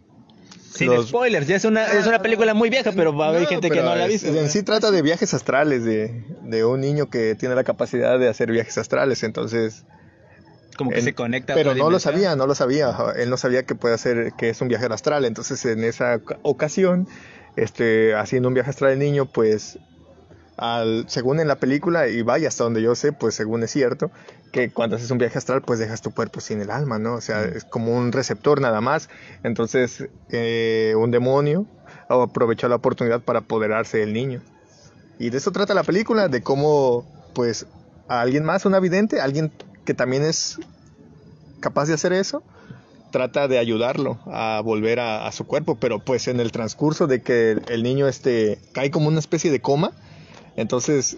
Speaker 1: Sin
Speaker 2: los-
Speaker 1: spoilers, ya es una, es una película muy vieja, pero va a haber
Speaker 2: No,
Speaker 1: gente que no la ha visto.
Speaker 2: En sí trata de viajes astrales, de, de un niño que tiene la capacidad de hacer viajes astrales, entonces...
Speaker 1: Como que
Speaker 2: Él-
Speaker 1: se conecta.
Speaker 2: Pero no lo sabía, no lo sabía. Él no sabía que puede hacer, que es un viajero astral. Entonces, en esa oca- ocasión, este, haciendo un viaje astral el niño, pues al, según en la película, y vaya hasta donde yo sé, pues según es cierto, que cuando haces un viaje astral, pues dejas tu cuerpo sin el alma, ¿no? O sea, es como un receptor nada más. Entonces, eh, un demonio aprovechó la oportunidad para apoderarse del niño. Y de eso trata la película, de cómo, pues, a alguien más, un vidente, alguien que también es capaz de hacer eso, trata de ayudarlo a volver a, a su cuerpo, pero pues en el transcurso de que el, niño este cae como una especie de coma, entonces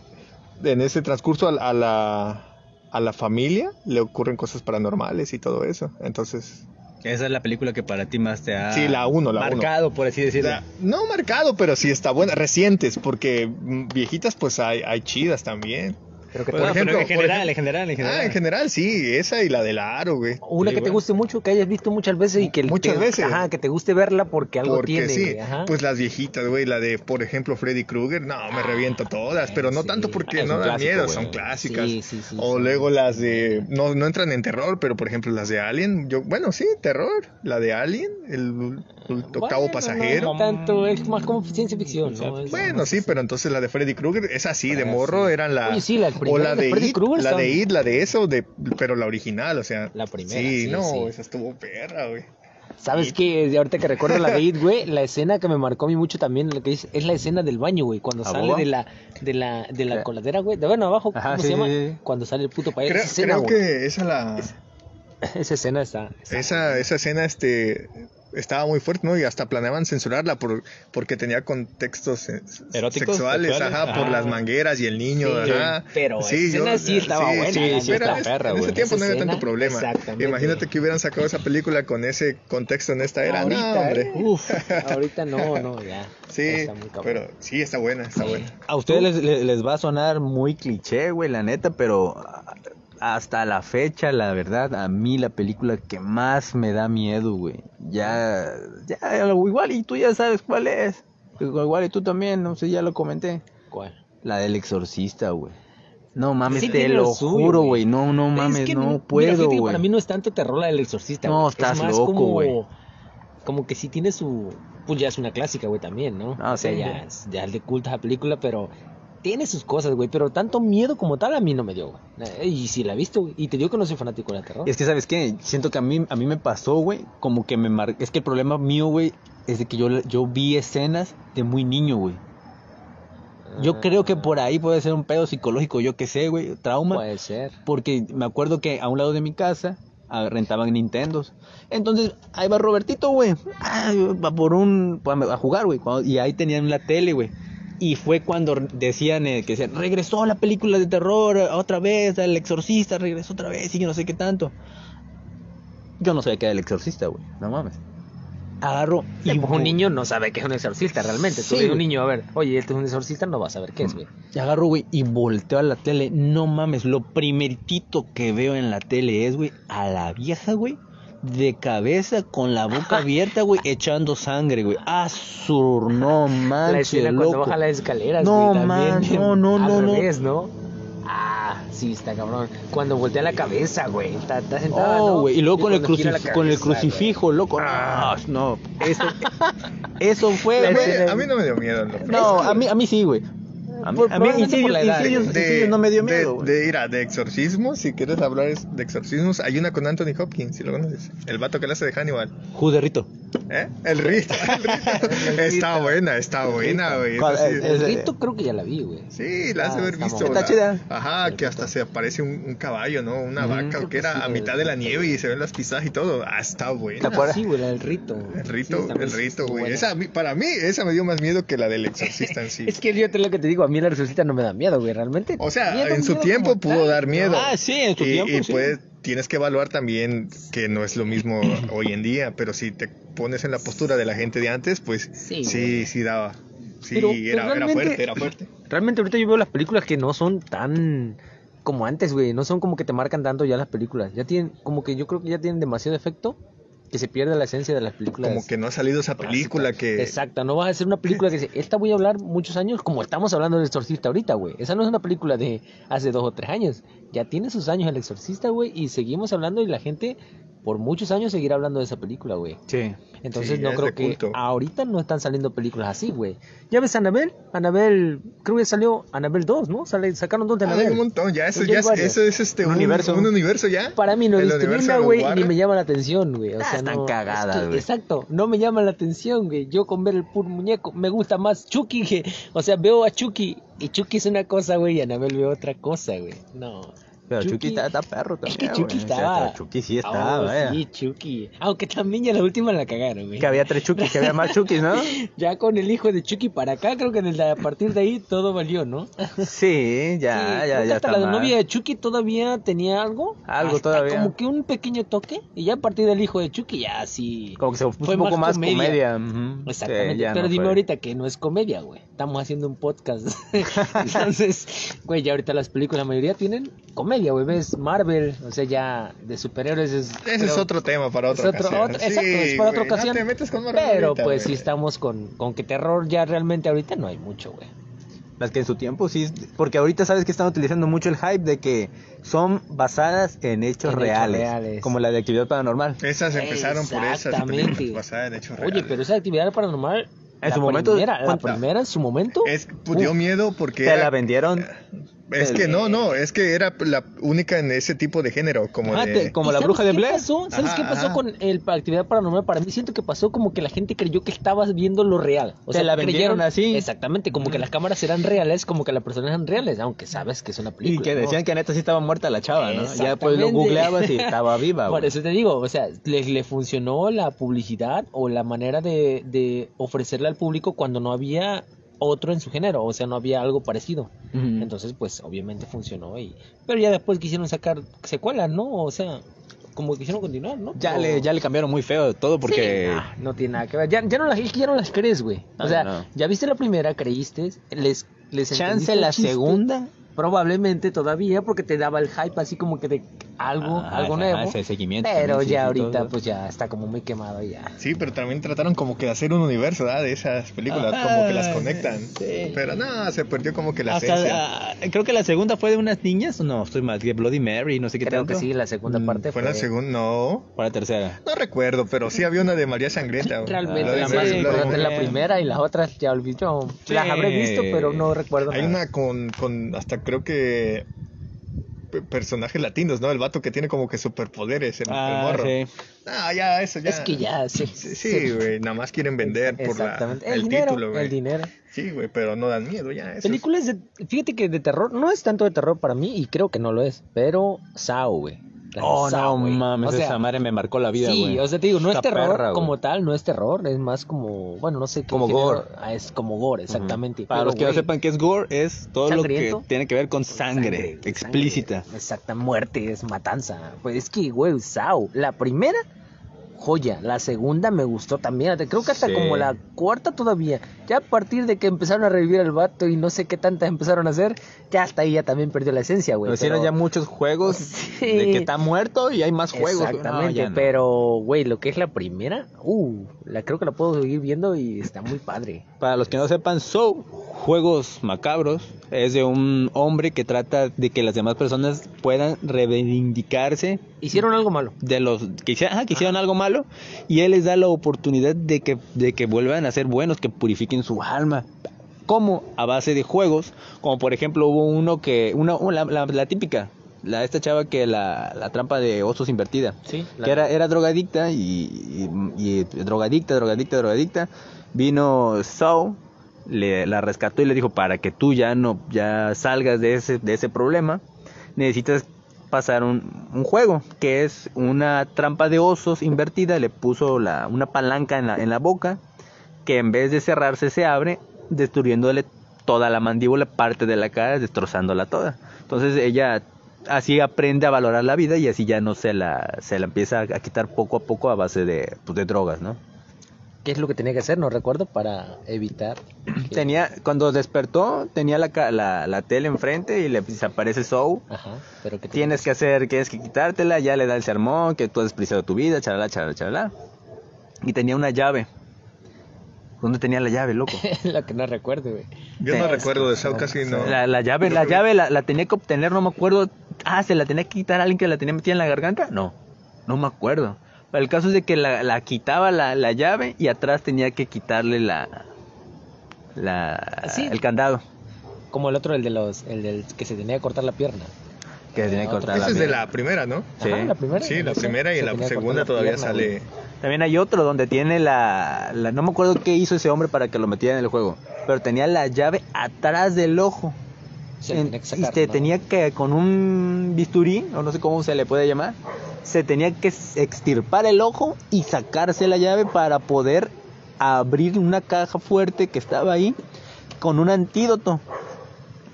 Speaker 2: en ese transcurso a, a la a la familia le ocurren cosas paranormales y todo eso. Entonces,
Speaker 1: Esa es la película que para ti más te ha
Speaker 2: Sí, la uno, la uno.
Speaker 1: marcado, por así decirlo.
Speaker 2: no marcado, pero sí está buena. Recientes, porque mm, viejitas pues hay, hay chidas también.
Speaker 3: Pero que
Speaker 2: Por
Speaker 1: Bueno,
Speaker 2: ejemplo,
Speaker 1: pero en
Speaker 2: por
Speaker 1: general,
Speaker 2: ejemplo-
Speaker 1: en general, en general.
Speaker 2: Ah, en general sí, esa y la del aro, güey.
Speaker 3: Una
Speaker 2: Sí,
Speaker 3: que te guste mucho, que hayas visto muchas veces y que
Speaker 2: Muchas
Speaker 3: te-
Speaker 2: veces.
Speaker 3: Ajá, que te guste verla porque algo
Speaker 2: Porque
Speaker 3: tiene.
Speaker 2: sí,
Speaker 3: güey, ajá.
Speaker 2: pues las viejitas, güey, la de, por ejemplo, Freddy Krueger, no, me reviento todas, pero no
Speaker 3: sí.
Speaker 2: tanto porque
Speaker 3: Ah, es
Speaker 2: no dan miedo,
Speaker 3: güey.
Speaker 2: son clásicas.
Speaker 3: Sí, sí, sí,
Speaker 2: o
Speaker 3: sí.
Speaker 2: luego las de, no, no entran en terror, pero por ejemplo las de Alien, yo, bueno, sí, terror, la de Alien, el, el octavo
Speaker 3: Bueno,
Speaker 2: pasajero.
Speaker 3: No, tanto, es más como ciencia ficción, ¿no?
Speaker 2: Bueno, sí, pero entonces la de Freddy Krueger es así, de morro eran la
Speaker 3: Oye, sí,
Speaker 2: o la
Speaker 3: de Freddy
Speaker 2: It,
Speaker 3: Krueger
Speaker 2: la
Speaker 3: son-
Speaker 2: de It, la de eso, de, pero la original, o sea,
Speaker 3: La primera,
Speaker 2: Sí,
Speaker 3: sí,
Speaker 2: no,
Speaker 3: sí.
Speaker 2: esa estuvo perra, güey.
Speaker 3: ¿Sabes qué? De Ahorita que recuerdo la de It, güey, la escena que me marcó a mí mucho también, lo que es, es la escena del baño, güey, cuando
Speaker 1: ¿A
Speaker 3: sale
Speaker 1: boba?
Speaker 3: de la, de la, de la coladera, güey, de bueno abajo,
Speaker 1: Ajá,
Speaker 3: ¿cómo
Speaker 1: sí,
Speaker 3: se llama?
Speaker 1: sí, sí.
Speaker 3: Cuando sale el puto payaso.
Speaker 2: Creo,
Speaker 3: esa escena,
Speaker 2: creo
Speaker 3: güey.
Speaker 2: que esa la
Speaker 3: Esa escena está. está-
Speaker 2: esa, esa escena este estaba muy fuerte, ¿no? Y hasta planeaban censurarla por, porque tenía contextos
Speaker 1: ¿Eróticos?
Speaker 2: sexuales,
Speaker 1: ¿Sexuales?
Speaker 2: ajá, por
Speaker 1: Ah.
Speaker 2: las mangueras y el niño,
Speaker 3: Sí,
Speaker 2: ajá.
Speaker 3: pero esa escena sí estaba buena,
Speaker 1: sí, sí
Speaker 2: pero
Speaker 1: está
Speaker 2: en,
Speaker 1: perra,
Speaker 2: en ese tiempo no había tanto problema.
Speaker 3: exactamente.
Speaker 2: Imagínate que hubieran sacado esa película con ese contexto en esta era, no,
Speaker 3: Ahorita,
Speaker 2: hombre.
Speaker 3: ¿eh? Uf, ahorita no, no, ya.
Speaker 2: Sí,
Speaker 3: Está muy cabrón.
Speaker 2: pero sí está buena, está
Speaker 3: Sí.
Speaker 2: buena.
Speaker 1: A ustedes les, les- les va a sonar muy cliché, güey, la neta, pero hasta la fecha, la verdad, a mí la película que más me da miedo, güey. Ya, ya, igual y tú ya sabes cuál es. Igual y tú también, no sé, ya lo comenté.
Speaker 3: ¿Cuál?
Speaker 1: La del exorcista, güey. No mames,
Speaker 3: Sí
Speaker 1: te lo
Speaker 3: suyo,
Speaker 1: juro,
Speaker 3: güey.
Speaker 1: No, no
Speaker 3: Es
Speaker 1: mames,
Speaker 3: que
Speaker 1: no puedo, güey.
Speaker 3: Para mí no es tanto terror la del exorcista,
Speaker 1: No, estás
Speaker 3: es más
Speaker 1: loco, güey.
Speaker 3: Como que sí tiene su... Pues ya es una clásica, güey, también, ¿no?
Speaker 1: Ah,
Speaker 3: o sea,
Speaker 1: sí,
Speaker 3: ya, es, ya es de culto esa película, pero... Tiene sus cosas, güey, pero tanto miedo como tal a mí no me dio, güey. Eh, Y si la he visto, güey, y te digo que no soy fanático del terror.
Speaker 1: Y es que, ¿sabes qué? Siento que a mí, a mí me pasó, güey, como que me mar... Es que el problema mío, güey, es de que yo, yo vi escenas de muy niño, güey. Yo creo que por ahí puede ser un pedo psicológico, yo qué sé, güey, trauma.
Speaker 3: Puede ser.
Speaker 1: Porque me acuerdo que a un lado de mi casa ah, rentaban Nintendos. Entonces, ahí va Robertito, güey. Ah, va por un... a jugar, güey. Y ahí tenían la tele, güey. Y fue cuando decían eh, que decían, regresó la película de terror eh, otra vez, el exorcista regresó otra vez y yo no sé qué tanto. Yo no sabía que era el exorcista, güey. No mames. Agarro
Speaker 3: Y
Speaker 1: y
Speaker 3: pues un niño no sabe que es un exorcista realmente.
Speaker 1: Sí,
Speaker 3: un niño, a ver, oye, este es un exorcista, no va a saber qué es, güey.
Speaker 1: Y agarro, güey, y volteo a la tele. No mames, lo primeritito que veo en la tele es, güey, a la vieja, güey, de cabeza con la boca *laughs* abierta, güey, echando sangre, güey. Ah, sur, no
Speaker 3: La
Speaker 1: manches,
Speaker 3: cuando
Speaker 1: loco.
Speaker 3: baja las escaleras,
Speaker 1: No,
Speaker 3: güey, también.
Speaker 1: man, no, *laughs* no, no, no.
Speaker 3: revés, ¿no? Ah, sí, está cabrón. Cuando voltea la cabeza, güey. Está, está sentada,
Speaker 1: Oh,
Speaker 3: ¿no?
Speaker 1: güey, y luego con el,
Speaker 3: cuando la
Speaker 1: con el crucifijo, loco.
Speaker 3: Ah.
Speaker 1: No, no, eso, eso *laughs* fue,
Speaker 3: La
Speaker 2: A mí,
Speaker 1: güey.
Speaker 2: a mí no me dio miedo. en lo
Speaker 1: No, a mí, a mí sí, güey. A mí, a mí
Speaker 3: probablemente por
Speaker 1: Insidious,
Speaker 3: la edad,
Speaker 1: Insidious-
Speaker 3: güey.
Speaker 1: Insidious no me dio miedo,
Speaker 2: de, de, mira, de exorcismos, si quieres hablar de exorcismos, hay una con Anthony Hopkins, si lo conoces. El vato que le hace de Hannibal.
Speaker 1: Juderrito.
Speaker 2: ¿Eh? El Rito. *laughs* El Rito. está buena, está buena, güey.
Speaker 3: El rito creo que ya la vi, güey.
Speaker 2: Sí, la has de
Speaker 3: Ah,
Speaker 2: haber visto.
Speaker 1: Está chida.
Speaker 2: Ajá, que hasta se aparece un, un caballo, ¿no? Una vaca,
Speaker 3: Creo
Speaker 2: que era
Speaker 3: sí,
Speaker 2: a mitad de la nieve y se ven las pisadas y todo. Ah, está buena.
Speaker 1: ¿Te acuerdas?
Speaker 3: Sí, güey, la del rito.
Speaker 2: El rito,
Speaker 3: Sí,
Speaker 2: el rito, güey. Esa, para mí, esa me dio más miedo que la del exorcista en sí. *laughs*
Speaker 3: Es que yo te lo que te digo, a mí la exorcista no me da miedo, güey, realmente.
Speaker 2: O sea,
Speaker 3: Miedo,
Speaker 2: en su tiempo
Speaker 3: como
Speaker 2: pudo dar miedo.
Speaker 1: Ah, sí, en su
Speaker 2: y,
Speaker 1: tiempo,
Speaker 2: y
Speaker 1: sí.
Speaker 2: pues tienes que evaluar también que no es lo mismo *clears throat* hoy en día, pero si te pones en la postura de la gente de antes, pues
Speaker 3: Sí,
Speaker 2: sí, daba. Sí,
Speaker 3: Pero-
Speaker 2: era,
Speaker 3: pero
Speaker 2: era fuerte, era fuerte.
Speaker 3: Realmente ahorita yo veo las películas que no son tan como antes, güey. No son como que te marcan tanto ya las películas. Ya tienen, como que yo creo que ya tienen demasiado efecto que se pierde la esencia de las películas.
Speaker 2: Como que no ha salido esa película que...
Speaker 3: Exacto, no vas a hacer una película que dice, esta voy a hablar muchos años como estamos hablando del exorcista ahorita, güey. Esa no es una película de hace dos o tres años. Ya tiene sus años el exorcista, güey, y seguimos hablando y la gente por muchos años seguir hablando de esa película, güey.
Speaker 1: Sí.
Speaker 3: Entonces
Speaker 2: Sí,
Speaker 3: no creo que
Speaker 2: culto.
Speaker 3: ahorita no están saliendo películas así, güey. ¿Ya ves Anabel? Anabel, creo que salió Anabel 2, ¿no? Sale, sacaron dos de
Speaker 2: Ah, hay
Speaker 3: Anabel.
Speaker 2: un montón, ya eso,
Speaker 3: Ya
Speaker 2: es,
Speaker 3: varios.
Speaker 2: eso es este,
Speaker 1: Un
Speaker 2: un,
Speaker 1: universo.
Speaker 2: Un universo ya.
Speaker 3: Para mí no he visto ni
Speaker 2: universo
Speaker 3: una,
Speaker 2: de
Speaker 3: güey, ni me llama la atención, güey. O
Speaker 1: Ah,
Speaker 3: sea,
Speaker 1: están
Speaker 3: no,
Speaker 1: cagadas,
Speaker 3: es que-
Speaker 1: güey.
Speaker 3: Exacto, no me llama la atención, güey. Yo con ver el puro muñeco, me gusta más Chucky, que, *laughs* o sea, veo a Chucky y Chucky es una cosa, güey, y Anabel veo otra cosa, güey. No.
Speaker 1: Pero Chucky, está, está perro
Speaker 3: Es
Speaker 1: también.
Speaker 3: que Chucky
Speaker 1: güey.
Speaker 3: estaba.
Speaker 1: Chucky sí estaba,
Speaker 3: Oh,
Speaker 1: vaya.
Speaker 3: Sí, Chucky. Aunque también ya la última la cagaron, güey.
Speaker 1: Que había tres Chucky, que había más Chucky, ¿no? *laughs*
Speaker 3: Ya con el hijo de Chucky para acá, creo que desde a partir de ahí todo valió, ¿no?
Speaker 1: Sí, ya,
Speaker 3: Sí,
Speaker 1: ya, ya
Speaker 3: hasta
Speaker 1: está
Speaker 3: la
Speaker 1: mal.
Speaker 3: novia de Chucky todavía tenía algo.
Speaker 1: Algo
Speaker 3: Hasta
Speaker 1: todavía.
Speaker 3: Como que un pequeño toque. Y ya a partir del hijo de Chucky ya sí.
Speaker 1: Como que se puso
Speaker 3: Fue
Speaker 1: un poco
Speaker 3: más comedia.
Speaker 1: comedia. ujú.
Speaker 3: Exactamente.
Speaker 1: Sí,
Speaker 3: Pero dime
Speaker 1: fue.
Speaker 3: ahorita que no es comedia, güey. Estamos haciendo un podcast. *laughs* Entonces, güey, ya ahorita las películas, la mayoría tienen comedia, güey. Ves Marvel, o sea, ya de superhéroes es.
Speaker 2: Ese es otro tema para
Speaker 3: es
Speaker 2: otra
Speaker 3: otro-
Speaker 2: ocasión.
Speaker 3: otro- exacto, es para otra ocasión.
Speaker 2: No te metes con Marvel
Speaker 3: Pero
Speaker 2: ahorita,
Speaker 3: pues sí
Speaker 2: güey.
Speaker 3: estamos con, con que terror ya realmente ahorita no hay mucho, güey.
Speaker 1: Las que en su tiempo sí, porque ahorita sabes que están utilizando mucho el hype de que son basadas en hechos,
Speaker 3: En hechos
Speaker 1: reales, como la de actividad paranormal.
Speaker 2: Esas empezaron por esas
Speaker 3: Exactamente.
Speaker 2: películas basadas en hechos
Speaker 3: Oye, pero esa actividad paranormal.
Speaker 1: En
Speaker 3: la
Speaker 1: su momento,
Speaker 3: primera, la
Speaker 1: ¿cuánta?
Speaker 3: primera en su momento.
Speaker 2: Es, pues, dio miedo porque
Speaker 1: Te
Speaker 2: era-
Speaker 1: la vendieron
Speaker 2: es que no, no, es que era la única en ese tipo de género, como
Speaker 1: Ah,
Speaker 2: de...
Speaker 1: te- como
Speaker 3: ¿Y
Speaker 1: la bruja de
Speaker 3: qué
Speaker 1: Blair.
Speaker 3: pasó? ¿Sabes
Speaker 2: Ajá,
Speaker 3: qué pasó
Speaker 2: ajá.
Speaker 3: con el actividad paranormal? Para mí siento que pasó como que la gente creyó que estabas viendo lo real. O
Speaker 1: Te
Speaker 3: sea,
Speaker 1: la vendieron así.
Speaker 3: Exactamente, como que las cámaras eran reales, como que las personas eran reales, aunque sabes que es una
Speaker 1: y
Speaker 3: película.
Speaker 1: que
Speaker 3: ¿no?
Speaker 1: decían que neta sí estaba muerta la chava, ¿no? Ya pues lo googleabas y *laughs* estaba viva.
Speaker 3: Por eso te digo, o sea, le, le funcionó la publicidad o la manera de, de ofrecerle al público cuando no había otro en su género, o sea, no había algo parecido. Entonces, pues obviamente funcionó y pero ya después quisieron sacar secuelas, ¿no? O sea, como quisieron continuar, ¿no?
Speaker 1: ya
Speaker 3: Pero-
Speaker 1: le ya le cambiaron muy feo todo porque
Speaker 3: Sí, nah, no tiene nada que ver. Ya, ya no las ya no las crees, güey. O
Speaker 1: No,
Speaker 3: sea,
Speaker 1: no.
Speaker 3: ya viste la primera, creíste, les les
Speaker 1: chance la
Speaker 3: chiste,
Speaker 1: segunda
Speaker 3: probablemente todavía porque te daba el hype así como que de algo,
Speaker 1: Ajá,
Speaker 3: algo nuevo.
Speaker 1: ese seguimiento
Speaker 3: Pero
Speaker 1: sí,
Speaker 3: ya ahorita
Speaker 1: todo.
Speaker 3: pues ya está como muy quemado ya.
Speaker 2: Sí, pero también trataron como que de hacer un universo, ¿verdad? De esas películas, como que las
Speaker 1: Ah,
Speaker 2: conectan.
Speaker 1: sí.
Speaker 2: Pero no, se perdió como que la
Speaker 1: Hasta,
Speaker 2: esencia.
Speaker 1: ah, creo que la segunda fue de unas niñas, no, estoy mal, de Bloody Mary, no sé qué
Speaker 3: Creo
Speaker 1: tanto.
Speaker 3: que sí, la segunda
Speaker 1: Mm,
Speaker 3: parte
Speaker 2: Fue la segunda, no,
Speaker 1: Fue la tercera.
Speaker 2: no recuerdo, pero sí había una de María Sangrienta. güey. *laughs*
Speaker 3: Realmente,
Speaker 2: La
Speaker 3: más importante
Speaker 2: Mary.
Speaker 3: es la primera y las otras ya olvidé.
Speaker 1: Sí.
Speaker 3: Las habré visto, pero no recuerdo
Speaker 2: Hay
Speaker 3: nada.
Speaker 2: una con, con hasta creo que pe- personajes latinos, ¿no? El vato que tiene como que superpoderes, el, el
Speaker 1: Ah,
Speaker 2: morro.
Speaker 1: sí.
Speaker 2: Ah, ya, eso ya.
Speaker 3: Es que ya
Speaker 2: Sí, sí, güey, nada más quieren vender por la, el,
Speaker 3: El, dinero,
Speaker 2: título, güey.
Speaker 3: el dinero.
Speaker 2: Sí, güey, pero no dan miedo ya. eso es-
Speaker 3: Películas de, fíjate que de terror, no es tanto de terror para mí y creo que no lo es, pero Sao, güey.
Speaker 1: Oh, no mames,
Speaker 3: O sea,
Speaker 1: esa madre me marcó la vida,
Speaker 3: Sí,
Speaker 1: güey.
Speaker 3: o sea, te digo, no es terror
Speaker 1: perra,
Speaker 3: como tal, no es terror, es más como, bueno, no sé qué.
Speaker 1: Como gore.
Speaker 3: Ah, es como gore, exactamente.
Speaker 1: Para
Speaker 3: Pero,
Speaker 1: los que no sepan qué es gore, es todo lo que tiene que ver con sangre, explícita.
Speaker 3: sangre, exacta, muerte, es matanza. Pues es que, güey, Sao, la primera, joya. La segunda me gustó también. Creo que hasta
Speaker 1: Sí.
Speaker 3: como la cuarta todavía. Ya a partir de que empezaron a revivir al vato y no sé qué tantas empezaron a hacer, ya hasta ahí ya también perdió la esencia, güey.
Speaker 1: Lo hicieron
Speaker 3: pero-
Speaker 1: ya muchos juegos *laughs*
Speaker 3: Sí.
Speaker 1: de que está muerto y hay más juegos. No,
Speaker 3: Exactamente,
Speaker 1: no.
Speaker 3: pero, güey, lo que es la primera, uh, la creo que la puedo seguir viendo y está muy padre.
Speaker 1: Para los que no sepan, So, Juegos Macabros, es de un hombre que trata de que las demás personas puedan reivindicarse
Speaker 3: Hicieron algo malo.
Speaker 1: de los que ajá, que hicieron algo malo y él les da la oportunidad de que, de que vuelvan a ser buenos, que purifiquen su alma. ¿Cómo? A base de juegos, como por ejemplo hubo uno que, una, la, la típica, la, esta chava que la, la trampa de osos invertida.
Speaker 3: Sí,
Speaker 1: que era, era drogadicta y, y- y drogadicta, drogadicta, drogadicta. Vino Saul, le, la rescató y le dijo, para que tú ya no ya salgas de ese, de ese problema, necesitas pasar un, un juego, que es una trampa de osos invertida, le puso la, una palanca en la, en la boca, que en vez de cerrarse se abre, destruyéndole toda la mandíbula, parte de la cara, destrozándola toda. Entonces ella así aprende a valorar la vida y así ya no se la, se la empieza a quitar poco a poco a base de, pues, de drogas, ¿no?
Speaker 3: ¿Qué es lo que tenía que hacer? No recuerdo para evitar. que-
Speaker 1: Tenía, cuando despertó, tenía la, ca- la, la tele enfrente y le desaparece Soul.
Speaker 3: Ajá, pero que
Speaker 1: Tienes que hacer, tienes que quitártela, ya le da el sermón, que tú has despreciado tu vida, chalala, chalala, chalala. Y tenía una llave. ¿Dónde tenía la llave, loco? *laughs*
Speaker 3: lo que no recuerdo, güey.
Speaker 2: Yo no recuerdo de Sao casi no.
Speaker 1: La, la llave, la llave la, la tenía que obtener, no me acuerdo. Ah, se la tenía que quitar a alguien que la tenía metida en la garganta. No. No me acuerdo. El caso es de que la, la quitaba la, la llave y atrás tenía que quitarle la, la
Speaker 3: Sí.
Speaker 1: el candado.
Speaker 3: Como el otro, el de los, el del que se tenía que cortar la pierna.
Speaker 1: Que tenía que cortar
Speaker 2: Esa
Speaker 1: la
Speaker 2: es de
Speaker 1: pierna.
Speaker 2: la primera, ¿no?
Speaker 1: Sí.
Speaker 3: Ajá, la primera.
Speaker 2: Sí, la primera y
Speaker 3: se
Speaker 2: la segunda todavía
Speaker 3: pierna,
Speaker 2: sale.
Speaker 1: También hay otro donde tiene la, la- No me acuerdo qué hizo ese hombre para que lo metiera en el juego. Pero tenía la llave atrás del ojo.
Speaker 3: Se
Speaker 1: En-
Speaker 3: tenía que
Speaker 1: y tenía que, con un bisturí, o no sé cómo se le puede llamar, se tenía que extirpar el ojo y sacarse la llave para poder abrir una caja fuerte que estaba ahí con un antídoto.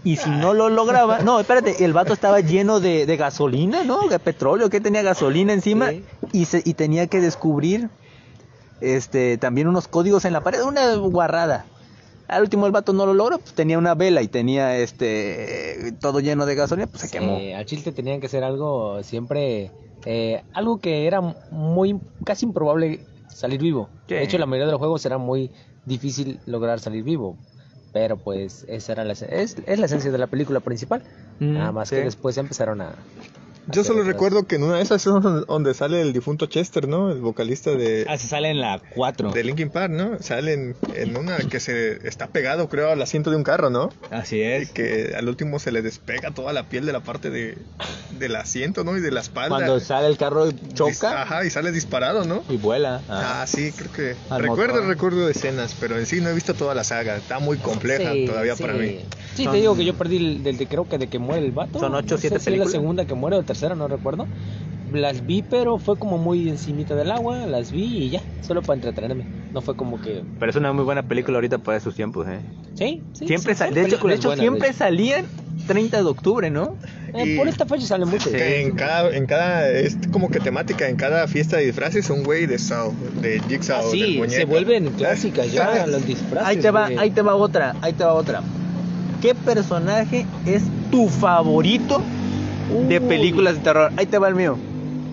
Speaker 1: Y si no lo lograba, no, espérate, el vato estaba lleno de, de gasolina, ¿no? De petróleo, que tenía gasolina encima
Speaker 3: Sí.
Speaker 1: y, se, y tenía que descubrir este también unos códigos en la pared, una guarrada. Al último el vato no lo logró, pues tenía una vela y tenía este todo lleno de gasolina, pues se
Speaker 3: Sí,
Speaker 1: quemó.
Speaker 3: al chiste tenían que ser algo siempre, eh, algo que era muy, casi improbable salir vivo.
Speaker 1: Sí.
Speaker 3: De hecho, la mayoría de los juegos era muy difícil lograr salir vivo. Pero pues esa era la, es, es la esencia de la película principal.
Speaker 1: Mm,
Speaker 3: Nada más
Speaker 1: sí.
Speaker 3: que después empezaron a...
Speaker 2: Yo solo recuerdo que en una de esas es donde- sale el difunto Chester, ¿no? El vocalista de,
Speaker 1: Ah, se sale en la 4.
Speaker 2: de Linkin Park, ¿no? Sale en, en una que se está pegado, creo, al asiento de un carro, ¿no?
Speaker 1: Así
Speaker 2: Y
Speaker 1: es.
Speaker 2: que al último se le despega toda la piel de la parte de, del asiento, ¿no? Y de la espalda.
Speaker 1: Cuando sale el carro
Speaker 2: Dis-
Speaker 1: choca
Speaker 2: Ajá, y sale disparado, ¿no?
Speaker 1: y vuela.
Speaker 2: Ah,
Speaker 1: Ah.
Speaker 2: sí, creo que.
Speaker 1: Al
Speaker 2: recuerdo,
Speaker 1: motor.
Speaker 2: recuerdo de escenas, pero en sí no he visto toda la saga. Está muy compleja
Speaker 3: Sí,
Speaker 2: todavía
Speaker 3: sí.
Speaker 2: para mí.
Speaker 3: Sí,
Speaker 1: Son-
Speaker 3: te digo que yo perdí el, del de creo que de que muere el vato.
Speaker 1: Son ocho,
Speaker 3: No sé
Speaker 1: siete
Speaker 3: si es
Speaker 1: películas.
Speaker 3: la segunda que muere o tercera, no recuerdo. Las vi, pero fue como muy encimita del agua, las vi y ya, solo para entretenerme. No fue como que...
Speaker 1: Pero es una muy buena película ahorita para esos tiempos, ¿eh?
Speaker 3: Sí, sí.
Speaker 1: siempre
Speaker 3: sí,
Speaker 1: de hecho, de hecho
Speaker 3: buenas,
Speaker 1: siempre
Speaker 3: de hecho.
Speaker 1: salían 30 de octubre, ¿no?
Speaker 3: Eh, por esta fecha sale mucho.
Speaker 1: Sí.
Speaker 2: En cada, en cada, es como que temática, en cada fiesta de disfraces, un güey de Saw, de Jigsaw,
Speaker 3: Ah,
Speaker 2: del
Speaker 3: sí,
Speaker 2: muñeco.
Speaker 3: se vuelven *laughs* clásicas ya los disfraces.
Speaker 1: Ahí te va,
Speaker 3: güey.
Speaker 1: ahí te va otra, ahí te va otra. ¿Qué personaje es tu favorito de películas de terror? Ahí te va el mío.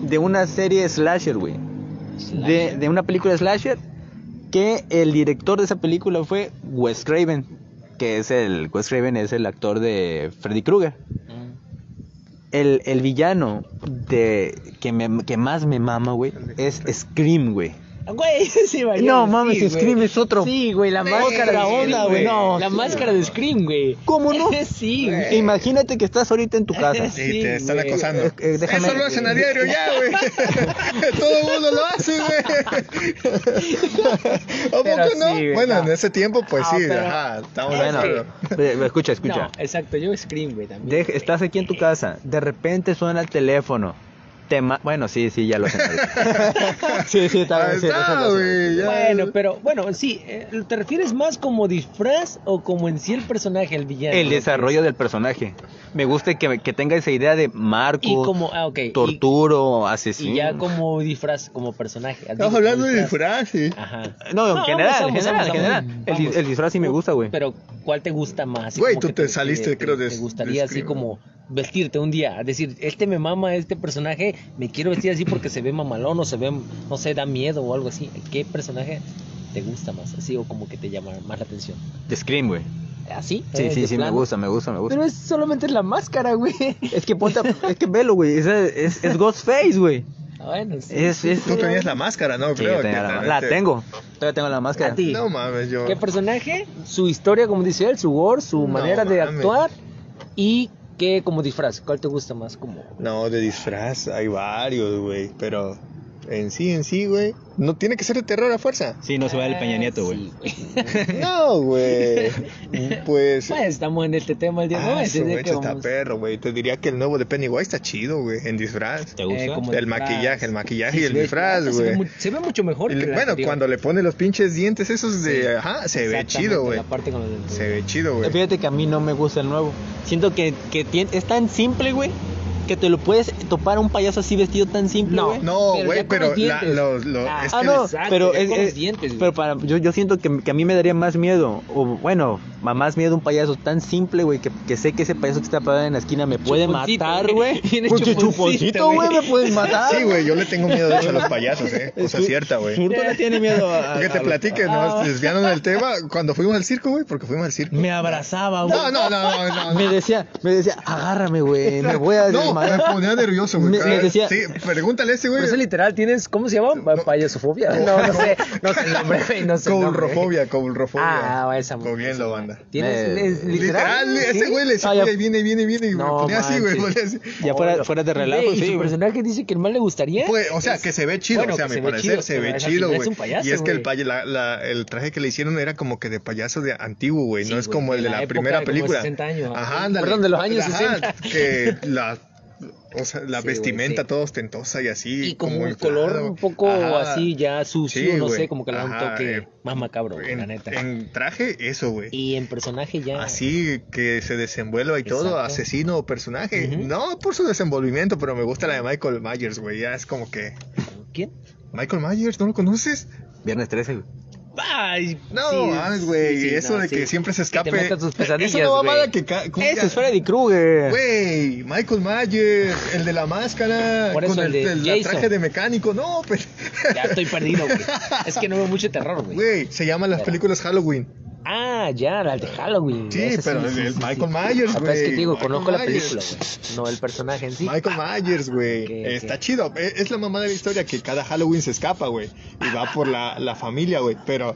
Speaker 1: De una serie slasher, güey. De, de una película slasher que el director de esa película fue Wes Craven, que es el Wes Craven es el actor de Freddy Krueger.
Speaker 3: Mm.
Speaker 1: El, el villano de que, me, que más me mama, güey, es Scream, güey.
Speaker 3: Güey, *laughs* sí, vaya,
Speaker 1: No, mames,
Speaker 3: sí, güey.
Speaker 1: Scream es otro-
Speaker 3: Sí, güey, la máscara
Speaker 1: otra
Speaker 3: de Scream,
Speaker 1: onda, güey. No,
Speaker 3: La
Speaker 1: sí.
Speaker 3: máscara de Scream, güey.
Speaker 1: ¿Cómo no? *laughs*
Speaker 3: sí, güey.
Speaker 1: Imagínate que estás ahorita en tu *laughs* casa.
Speaker 3: Sí,
Speaker 2: te están
Speaker 3: güey.
Speaker 2: acosando.
Speaker 1: Eh, eh, déjame-
Speaker 2: Eso lo hacen a diario ya, güey. Todo el mundo lo hace, güey. ¿A
Speaker 3: Pero
Speaker 2: poco no?
Speaker 3: sí, güey,
Speaker 2: bueno,
Speaker 3: no.
Speaker 2: en ese tiempo, pues
Speaker 3: Ah,
Speaker 2: sí,
Speaker 3: pero-
Speaker 2: ajá, estamos
Speaker 1: Bueno, eh, escucha, escucha.
Speaker 3: No, exacto, yo Scream, güey, también.
Speaker 1: Deja- estás aquí en tu casa, de repente suena el teléfono. Te ma- bueno, sí, sí, ya lo sé. *laughs* sí, sí, está bien. sí, sí.
Speaker 2: güey, ya.
Speaker 3: Bueno, pero bueno, sí, eh, ¿te refieres más como disfraz o como en sí el personaje, el villano?
Speaker 1: El desarrollo del personaje. Me gusta que, que tenga esa idea de marco,
Speaker 3: Y como, ah, ok. y-
Speaker 1: torturo,
Speaker 3: Y,
Speaker 1: asesino.
Speaker 3: ya como disfraz, como personaje.
Speaker 2: Estamos hablando de disfraz, sí.
Speaker 3: Ajá.
Speaker 1: No, en
Speaker 3: No,
Speaker 1: general,
Speaker 3: vamos,
Speaker 1: en
Speaker 3: vamos,
Speaker 1: general,
Speaker 3: vamos,
Speaker 1: en general.
Speaker 3: vamos.
Speaker 1: El, di- el disfraz sí me gusta, güey.
Speaker 3: Pero, ¿cuál te gusta más?
Speaker 2: Güey, tú te saliste, creo, de-
Speaker 3: Te gustaría así como vestirte un día, decir, este me mama, este personaje, me quiero vestir así porque se ve mamalón o se ve, no sé, da miedo o algo así. ¿Qué personaje te gusta más? Así o como que te llama más la atención.
Speaker 1: De Scream, güey.
Speaker 3: ¿Así?
Speaker 1: Sí,
Speaker 3: Eh,
Speaker 1: sí,
Speaker 3: de
Speaker 1: sí, me gusta, me gusta, me gusta.
Speaker 3: Pero es solamente la máscara, güey.
Speaker 1: Es que ponte, es que velo, güey. Es, es, es Ghostface, güey.
Speaker 3: bueno, sí.
Speaker 1: Es, es,
Speaker 2: Tú tenías la máscara, ¿no?
Speaker 1: Sí,
Speaker 2: Creo
Speaker 1: yo tenía
Speaker 2: que
Speaker 1: la, la
Speaker 2: te-
Speaker 1: tengo. Todavía tengo la máscara.
Speaker 3: A ti.
Speaker 2: No mames, yo.
Speaker 3: ¿Qué personaje? Su historia, como dice él, su gore, su
Speaker 2: No
Speaker 3: manera de
Speaker 2: mames.
Speaker 3: actuar y qué como disfraz. ¿Cuál te gusta más? Como
Speaker 2: No, de disfraz hay varios, güey. Pero en sí, en sí, güey. No tiene que ser de terror a fuerza.
Speaker 1: Sí, no se va el Peña Nieto, güey. *laughs*
Speaker 2: No, güey. *laughs* Pues.
Speaker 3: Bueno, estamos en este tema el día de
Speaker 2: Ah,
Speaker 3: hoy. que
Speaker 2: está perro, güey. Te diría que el nuevo de Pennywise está chido, güey. En disfraz.
Speaker 1: ¿Te gusta?
Speaker 3: Eh, como
Speaker 2: El
Speaker 3: disfraz.
Speaker 2: maquillaje, el maquillaje
Speaker 3: Sí,
Speaker 2: y el
Speaker 3: ve-
Speaker 2: disfraz, güey.
Speaker 3: Se ve mucho mejor. Que
Speaker 2: bueno,
Speaker 3: anterior.
Speaker 2: cuando le pone los pinches dientes esos de. Ajá, se ve chido, güey.
Speaker 3: La parte con los dientes.
Speaker 2: Se ve chido, güey.
Speaker 1: Fíjate que a mí no me gusta el nuevo. Siento que, que tien- es tan simple, güey, que te lo puedes topar a un payaso así vestido tan simple,
Speaker 3: No.
Speaker 1: güey.
Speaker 2: No,
Speaker 3: Pero
Speaker 2: güey,
Speaker 3: los Ah,
Speaker 2: es
Speaker 1: Ah,
Speaker 2: que
Speaker 1: no, pero, es, es-
Speaker 3: dientes, güey.
Speaker 1: pero para, yo, yo siento que, que a mí me daría más miedo, o bueno, Mamás miedo a un payaso tan simple, güey, que, que sé que ese payaso que está parado en la esquina me puede
Speaker 3: Chuponcito,
Speaker 1: matar, güey. *laughs* Pues
Speaker 3: chuponcito,
Speaker 1: güey, me puedes matar.
Speaker 2: Sí, güey, yo le tengo miedo de hecho a los payasos, eh. Cosa cierta, güey.
Speaker 1: Furto le tiene miedo a...
Speaker 2: Que te
Speaker 1: a-
Speaker 2: platique,
Speaker 3: Ah.
Speaker 2: ¿no? Desviando del tema, cuando fuimos al circo, güey, porque fuimos al circo.
Speaker 1: Me abrazaba, güey.
Speaker 2: No, no, no, no, no.
Speaker 1: Me decía, me decía, agárrame, güey, me voy a
Speaker 2: No, me
Speaker 1: desmayar.
Speaker 2: ponía nervioso, güey.
Speaker 1: Me- me decía-
Speaker 2: Sí, pregúntale a ese, güey.
Speaker 3: Eso literal, ¿tienes, cómo se llama? Payasofobia. No, no sé, no sé el nombre, *laughs* güey, no sé.
Speaker 2: Coulrofobia, coulrofobia.
Speaker 3: Ah, esa
Speaker 2: bien lo banda.
Speaker 3: ¿Tienes
Speaker 1: Eh,
Speaker 3: es literal?
Speaker 2: Literal, ese güey le decía,
Speaker 1: Ah, ya.
Speaker 2: "Oye, viene, viene, viene, y me
Speaker 3: No
Speaker 2: ponía así, güey.
Speaker 3: manches.
Speaker 2: ponía así.
Speaker 1: Ya fuera, fuera de relajo,
Speaker 3: Güey, ¿Y
Speaker 1: sí,
Speaker 3: su personaje dice que el mal le gustaría?
Speaker 2: Pues, o sea, que se ve chido,
Speaker 3: Bueno,
Speaker 2: o sea, a mi
Speaker 3: se ve
Speaker 2: parecer
Speaker 3: chido,
Speaker 2: se ve güey.
Speaker 3: es un payaso,
Speaker 2: Y es que el, traje que le hicieron era como que de payaso de antiguo, güey,
Speaker 3: Sí,
Speaker 2: no es como el
Speaker 3: de la
Speaker 2: primera película.
Speaker 3: 60 años,
Speaker 2: Ajá, ándale.
Speaker 3: Perdón, de los años
Speaker 2: Ajá,
Speaker 3: 60.
Speaker 2: Que la, o sea, la
Speaker 3: Sí, güey,
Speaker 2: vestimenta
Speaker 3: sí.
Speaker 2: toda ostentosa y así.
Speaker 3: Y como un
Speaker 2: inflado.
Speaker 3: color un poco
Speaker 2: Ajá.
Speaker 3: así ya sucio,
Speaker 2: Sí,
Speaker 3: no
Speaker 2: güey.
Speaker 3: sé, como que le da un toque
Speaker 2: eh,
Speaker 3: más macabro, güey, la
Speaker 2: En,
Speaker 3: neta.
Speaker 2: en traje, eso, güey.
Speaker 3: Y en personaje ya...
Speaker 2: Así que se desenvuelva y todo, asesino o personaje. No por su desenvolvimiento, pero me gusta la de Michael Myers, güey. Ya es como que.
Speaker 3: ¿Quién?
Speaker 2: Michael Myers, ¿no lo conoces?
Speaker 1: Viernes 13, güey.
Speaker 3: Ay,
Speaker 2: No,
Speaker 3: sí,
Speaker 2: mames, güey.
Speaker 3: sí, sí,
Speaker 2: eso
Speaker 3: no,
Speaker 2: de que siempre se
Speaker 3: Que te
Speaker 2: escape.
Speaker 3: tus pesadillas,
Speaker 2: Es una mamada que. ca- ¿cómo
Speaker 1: Ese
Speaker 2: que-
Speaker 1: es Freddy Krueger.
Speaker 2: Güey, Michael Myers, el de la máscara,
Speaker 3: Por eso
Speaker 2: con
Speaker 3: el
Speaker 2: el,
Speaker 3: de
Speaker 2: el
Speaker 3: Jason.
Speaker 2: traje de mecánico. No, pero.
Speaker 3: Ya estoy perdido, güey. *laughs* Es que no veo mucho terror, güey.
Speaker 2: Güey, se llaman las
Speaker 3: Pero-
Speaker 2: películas Halloween.
Speaker 3: Ah, ya, la de Halloween.
Speaker 2: Sí,
Speaker 3: ese
Speaker 2: pero el- el Michael Myers,
Speaker 3: Ah, pero Es que
Speaker 2: güey,
Speaker 3: digo,
Speaker 2: Michael
Speaker 3: conozco la película, güey. No el personaje en sí.
Speaker 2: Michael Myers, güey.
Speaker 3: Ok, ok.
Speaker 2: Está chido. E- Es la mamá de la historia que cada Halloween se escapa, güey. Y va por la, la familia, güey. Pero,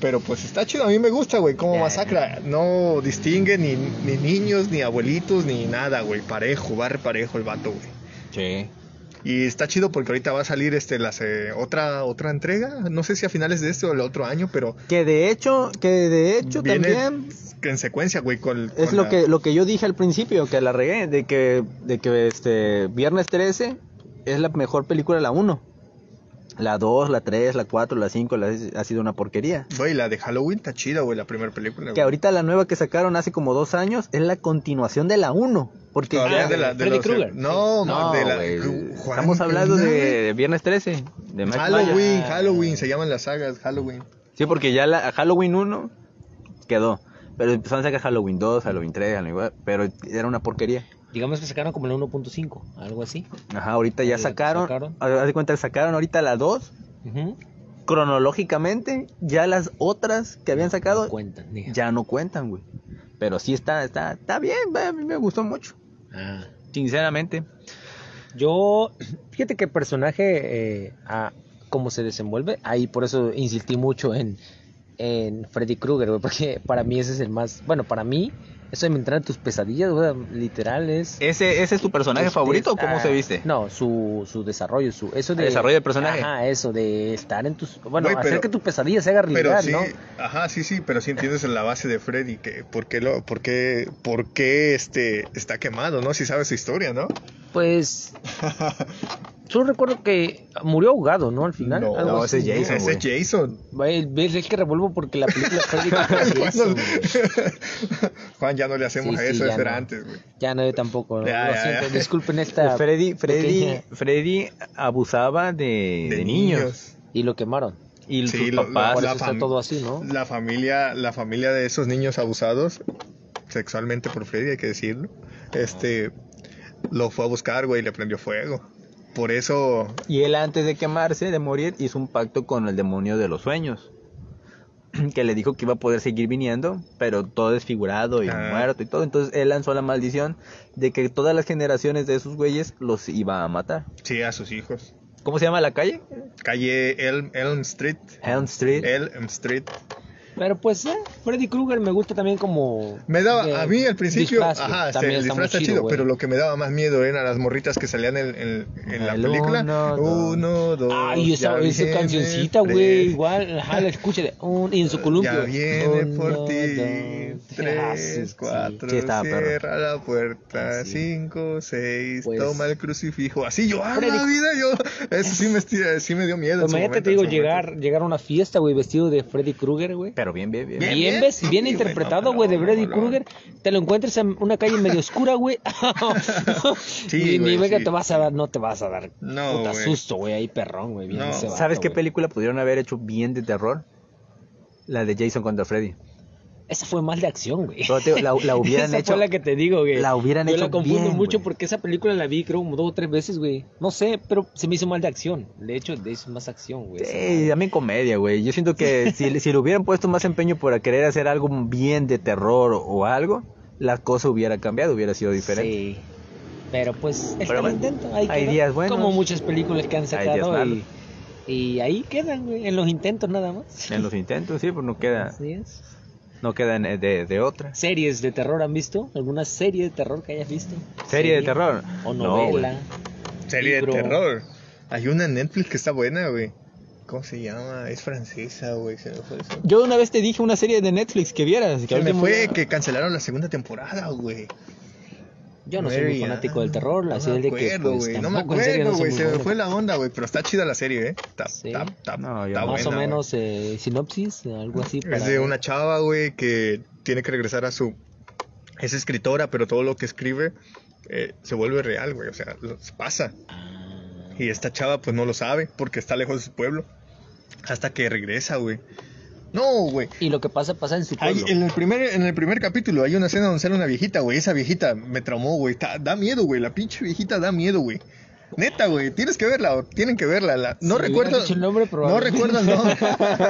Speaker 2: pero pues está chido. A mí me gusta, güey. Como
Speaker 3: Ya,
Speaker 2: masacra. No distingue ni, ni niños, ni abuelitos, ni nada, güey. Parejo, va parejo el vato, güey.
Speaker 1: Sí.
Speaker 2: Y está chido porque ahorita va a salir este la se- otra otra entrega, no sé si a finales de este o el otro año, pero
Speaker 1: Que de hecho, que de hecho
Speaker 2: viene
Speaker 1: también
Speaker 2: en secuencia, güey, con
Speaker 1: es lo
Speaker 2: la-
Speaker 1: que lo que yo dije al principio, que la regué, de que de que este Viernes 13 es la mejor película la 1. La 2, la 3, la 4, la 5 la, ha sido una porquería.
Speaker 2: Güey, la de Halloween está chida, güey, la primera película.
Speaker 1: Que
Speaker 2: güey.
Speaker 1: ahorita la nueva que sacaron hace como dos años es la continuación de la 1. Porque ya-
Speaker 2: de la de
Speaker 3: Freddy Krueger.
Speaker 2: No,
Speaker 1: No,
Speaker 2: de la
Speaker 1: güey,
Speaker 2: Juan,
Speaker 1: estamos hablando de,
Speaker 2: ¿no?
Speaker 1: de Viernes 13. De Mike
Speaker 2: Halloween,
Speaker 1: Myers.
Speaker 2: Halloween, se llaman las sagas Halloween.
Speaker 1: Sí, porque ya la Halloween 1 quedó. Pero empezaron a sacar Halloween 2, Halloween 3, Halloween, pero era una porquería.
Speaker 3: Digamos que sacaron como el 1.5, algo así.
Speaker 1: Ajá, ahorita ya
Speaker 3: Ahí
Speaker 1: sacaron,
Speaker 3: sacaron.
Speaker 1: haz de cuenta que sacaron ahorita la 2,
Speaker 3: Ujú.
Speaker 1: cronológicamente, ya las otras que habían sacado
Speaker 3: Cuentan, diga.
Speaker 1: ya no cuentan, güey. Pero sí está, está, está bien, a mí me gustó mucho,
Speaker 3: Ah.
Speaker 1: sinceramente.
Speaker 3: Yo, *clears throat* fíjate que el personaje, eh, a cómo se desenvuelve, ahí por eso insistí mucho en, en Freddy Krueger, güey, porque para mí ese es el más, bueno, para mí, eso de entrar en tus pesadillas, güey, literal es...
Speaker 1: ¿Ese, ese es tu personaje
Speaker 3: Pues,
Speaker 1: favorito o cómo
Speaker 3: ah,
Speaker 1: se viste?
Speaker 3: No, su, su desarrollo, su eso de
Speaker 1: El desarrollo del personaje.
Speaker 3: Ajá, eso de estar en tus bueno, hacer que tu pesadilla se haga
Speaker 2: Pero
Speaker 3: realidad,
Speaker 2: sí,
Speaker 3: ¿no?
Speaker 2: ajá, sí, sí, pero sí entiendes en la base de Freddy que por qué lo por qué por qué este está quemado, ¿no? Si sabes su historia, ¿no?
Speaker 3: Pues *laughs* yo recuerdo que murió ahogado, ¿no? Al final.
Speaker 2: No,
Speaker 3: algo
Speaker 1: no, ese es Jason,
Speaker 2: Ese es Jason.
Speaker 3: Ves, es que revuelvo porque la película Freddy *laughs* Jason.
Speaker 2: Juan, ya no le hacemos
Speaker 3: Sí,
Speaker 2: a
Speaker 3: sí,
Speaker 2: eso,
Speaker 3: ya
Speaker 2: eso era
Speaker 3: no.
Speaker 2: antes, güey.
Speaker 3: Ya no, yo tampoco.
Speaker 2: Ya,
Speaker 3: lo
Speaker 2: ya,
Speaker 3: siento,
Speaker 2: ya.
Speaker 3: disculpen esta.
Speaker 1: Freddy, Freddy,
Speaker 3: pequeña-
Speaker 1: Freddy abusaba de, de niños.
Speaker 3: Y lo quemaron.
Speaker 1: Y
Speaker 2: Sí,
Speaker 1: sus
Speaker 2: lo-
Speaker 1: papás.
Speaker 2: La
Speaker 3: todo así, ¿no?
Speaker 2: La familia, la familia de esos niños abusados sexualmente por Freddy, hay que decirlo. Este lo fue a buscar, güey, y le prendió fuego. Por eso
Speaker 1: Y él antes de quemarse, de morir, hizo un pacto con el demonio de los sueños. *clears throat* Que le dijo que iba a poder seguir viniendo, pero todo desfigurado y
Speaker 2: Ah.
Speaker 1: muerto y todo. Entonces él lanzó la maldición de que todas las generaciones de esos güeyes los iba a matar.
Speaker 2: sí a sus hijos.
Speaker 1: ¿Cómo se llama la calle?
Speaker 2: Calle Elm, Elm Street.
Speaker 1: Elm Street.
Speaker 2: Elm Street.
Speaker 3: Pero pues, eh, Freddy Krueger me gusta también como.
Speaker 2: Me daba,
Speaker 3: de
Speaker 2: a mí al principio,
Speaker 3: disfraz,
Speaker 2: ajá,
Speaker 3: También
Speaker 2: se- el
Speaker 3: está muy
Speaker 2: disfraz está chido, pero lo que me daba más miedo eran las morritas que salían en, en- en la
Speaker 1: El
Speaker 2: película.
Speaker 1: uno, dos.
Speaker 2: Uno, dos.
Speaker 3: Ay, esa, esa cancioncita, güey, igual, ajá, la escucha de un, y en su columpio.
Speaker 2: Ya viene
Speaker 3: Uno,
Speaker 2: por ti.
Speaker 3: dos,
Speaker 2: Tres,
Speaker 3: sí.
Speaker 2: cuatro, cierra la puerta.
Speaker 3: Sí.
Speaker 2: Cinco, seis,
Speaker 3: Pues-
Speaker 2: toma el crucifijo. Así yo, ah, la vida, yo. Eso sí me, estira- sí me dio miedo.
Speaker 3: Pues imagínate, te digo, llegar, llegar a una fiesta, güey, vestido de Freddy Krueger, güey.
Speaker 1: Pero bien, bien, bien.
Speaker 2: Bien,
Speaker 3: Bien,
Speaker 2: bien,
Speaker 3: ves,
Speaker 2: sí,
Speaker 3: bien
Speaker 2: güey,
Speaker 3: interpretado,
Speaker 2: no,
Speaker 3: güey, de Freddy
Speaker 2: no.
Speaker 3: Krueger. Te lo encuentras en una calle medio oscura, güey. *laughs* *laughs*
Speaker 2: Sí,
Speaker 3: ni, venga,
Speaker 2: sí.
Speaker 3: te vas a dar, no te vas a dar
Speaker 2: No,
Speaker 3: puta
Speaker 2: güey.
Speaker 3: susto, güey, ahí perrón, güey.
Speaker 1: ¿Sabes qué película pudieron haber hecho bien de terror? La de Jason contra Freddy.
Speaker 3: Esa fue más de acción, güey.
Speaker 1: Te la, la *laughs* hubieran
Speaker 3: esa
Speaker 1: hecho.
Speaker 3: fue la que te digo, güey.
Speaker 1: la hubieran
Speaker 3: Yo
Speaker 1: hecho
Speaker 3: la confundo
Speaker 1: bien,
Speaker 3: mucho
Speaker 1: güey.
Speaker 3: porque esa película la vi creo como dos o tres veces, güey. No sé, pero se me hizo mal de acción. De hecho, de es más acción, güey.
Speaker 1: Sí, también comedia, güey. Yo siento que *laughs* si, si le hubieran puesto más empeño por querer hacer algo bien de terror o, algo, la cosa hubiera cambiado, hubiera sido diferente.
Speaker 3: Sí. Pero pues está
Speaker 1: Pero
Speaker 3: el intento. Ahí
Speaker 1: hay días buenos.
Speaker 3: Como muchas películas que han sacado y, y ahí quedan, güey. En los intentos nada más.
Speaker 1: En los intentos, sí, pues no queda,
Speaker 3: Así es.
Speaker 1: No queda en- de, de otra.
Speaker 3: ¿Series de terror han visto? ¿Alguna serie de terror que hayas visto?
Speaker 1: ¿Serie de terror?
Speaker 3: O
Speaker 1: No,
Speaker 3: novela.
Speaker 2: Serie
Speaker 3: libro.
Speaker 2: de terror. Hay una en Netflix que está buena, güey. ¿Cómo se llama? Es francesa, güey. Se me fue eso.
Speaker 1: Yo una vez te dije una serie de Netflix que vieras. Que
Speaker 2: Se me fue que cancelaron la segunda temporada, güey.
Speaker 3: Yo no soy muy fanático del
Speaker 2: Ann.
Speaker 3: terror,
Speaker 2: No
Speaker 3: así
Speaker 2: me
Speaker 3: es de que
Speaker 2: acuerdo,
Speaker 3: pues,
Speaker 2: güey. No me acuerdo, güey. Se me fue la onda, güey. Pero está chida la serie, ¿eh? Está,
Speaker 3: Sí.
Speaker 2: está, está,
Speaker 1: No,
Speaker 2: está.
Speaker 3: Más
Speaker 2: buena,
Speaker 3: o menos eh, sinopsis, algo así.
Speaker 2: Es de una chava, güey, que tiene que regresar a su... Es escritora, pero todo lo que escribe eh, se vuelve real, güey. O sea, lo- pasa. Y esta chava, pues, no lo sabe porque está lejos de su pueblo. Hasta que regresa, güey. No, güey.
Speaker 3: Y lo que pasa, pasa en su
Speaker 2: Hay-
Speaker 3: pueblo.
Speaker 2: en, el primer, en el primer capítulo hay una escena donde sale una viejita, güey. Esa viejita me traumó, güey. Da miedo, güey. La pinche viejita da miedo, güey. Neta, güey. Tienes que verla, o tienen que verla. La- no
Speaker 3: Si
Speaker 2: recuerdo.
Speaker 3: el nombre,
Speaker 2: no recuerdo el nombre.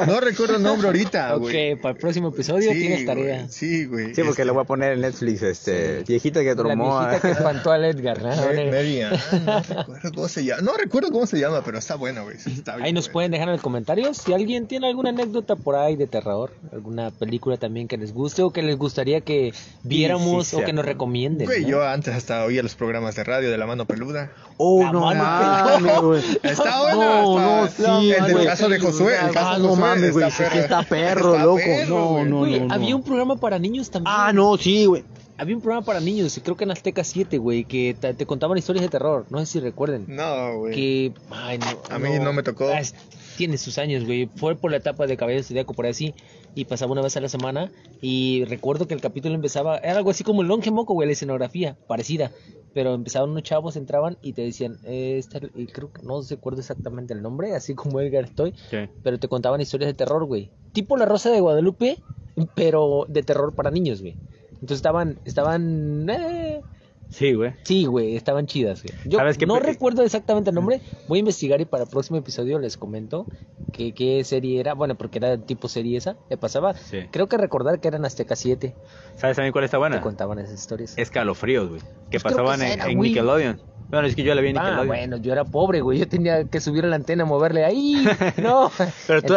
Speaker 2: No recuerdo el nombre ahorita, *laughs* güey.
Speaker 3: ok, para el próximo episodio
Speaker 2: Sí,
Speaker 3: tienes tarea.
Speaker 2: güey, Sí, güey.
Speaker 1: Sí, porque
Speaker 2: Este,
Speaker 1: lo voy a poner en Netflix, este, viejita que
Speaker 3: La
Speaker 1: tromó.
Speaker 3: viejita que espantó al Edgar, ¿no?
Speaker 2: Mary- Mary no recuerdo cómo se llama. No recuerdo cómo se llama, pero está buena, güey. está
Speaker 3: Ahí
Speaker 2: bien
Speaker 3: nos pueden dejar en los comentarios si alguien tiene alguna anécdota por ahí de terror, alguna película también que les guste o que les gustaría que viéramos
Speaker 1: sí,
Speaker 3: o
Speaker 1: sí.
Speaker 3: que nos recomienden.
Speaker 2: Güey,
Speaker 3: ¿no?
Speaker 2: yo antes hasta oía los programas de radio de la mano peluda.
Speaker 1: Oh,
Speaker 3: La
Speaker 1: no
Speaker 3: mano
Speaker 1: mames, güey. *laughs*
Speaker 2: Está buena.
Speaker 1: No,
Speaker 2: está-
Speaker 1: no, sí,
Speaker 2: El del caso de Josué. El caso
Speaker 1: Ah,
Speaker 2: de
Speaker 1: no
Speaker 2: Josué
Speaker 1: mames, güey, sí que está perro,
Speaker 2: Está
Speaker 1: loco.
Speaker 2: perro,
Speaker 1: No,
Speaker 2: güey.
Speaker 1: no,
Speaker 3: Güey,
Speaker 1: no, no.
Speaker 3: había un programa para niños también.
Speaker 1: Ah, no, sí, güey.
Speaker 3: Había un programa para niños, creo que en Azteca 7, güey, que te, te contaban historias de terror. No sé si recuerden.
Speaker 2: No, güey.
Speaker 3: Que. Ay, no.
Speaker 2: A mí no me tocó.
Speaker 3: Ah, es- tiene sus años, güey. Fue por la etapa de Caballero Zodíaco, por así. Y pasaba una vez a la semana. Y recuerdo que el capítulo empezaba. Era algo así como el Longe Moco, güey, la escenografía, parecida. Pero empezaban unos chavos, entraban y te decían. Eh, esta- y creo que no recuerdo exactamente el nombre, así como Edgar estoy. Pero te contaban historias de terror, güey. Tipo La Rosa de Guadalupe, pero de terror para niños, güey. Entonces estaban. Estaban. eh,
Speaker 1: Sí, güey.
Speaker 3: Sí, güey, estaban chidas, güey. Yo
Speaker 1: ¿Sabes qué
Speaker 3: no recuerdo exactamente el nombre. Voy a investigar y para el próximo episodio les comento que, qué serie era. Bueno, porque era tipo serie esa. Le pasaba.
Speaker 1: Sí.
Speaker 3: Creo que recordar que eran Azteca 7.
Speaker 1: ¿Sabes también cuál está
Speaker 3: Te
Speaker 1: buena?
Speaker 3: contaban esas historias.
Speaker 1: Escalofríos, güey. Que
Speaker 3: Pues
Speaker 1: pasaban
Speaker 3: que
Speaker 1: en,
Speaker 3: era,
Speaker 1: en. Nickelodeon. Bueno, es que yo la vi en
Speaker 3: Ah, bueno, yo era pobre, güey. Yo tenía que subir a la antena, moverle ahí. *laughs* No.
Speaker 1: Pero tú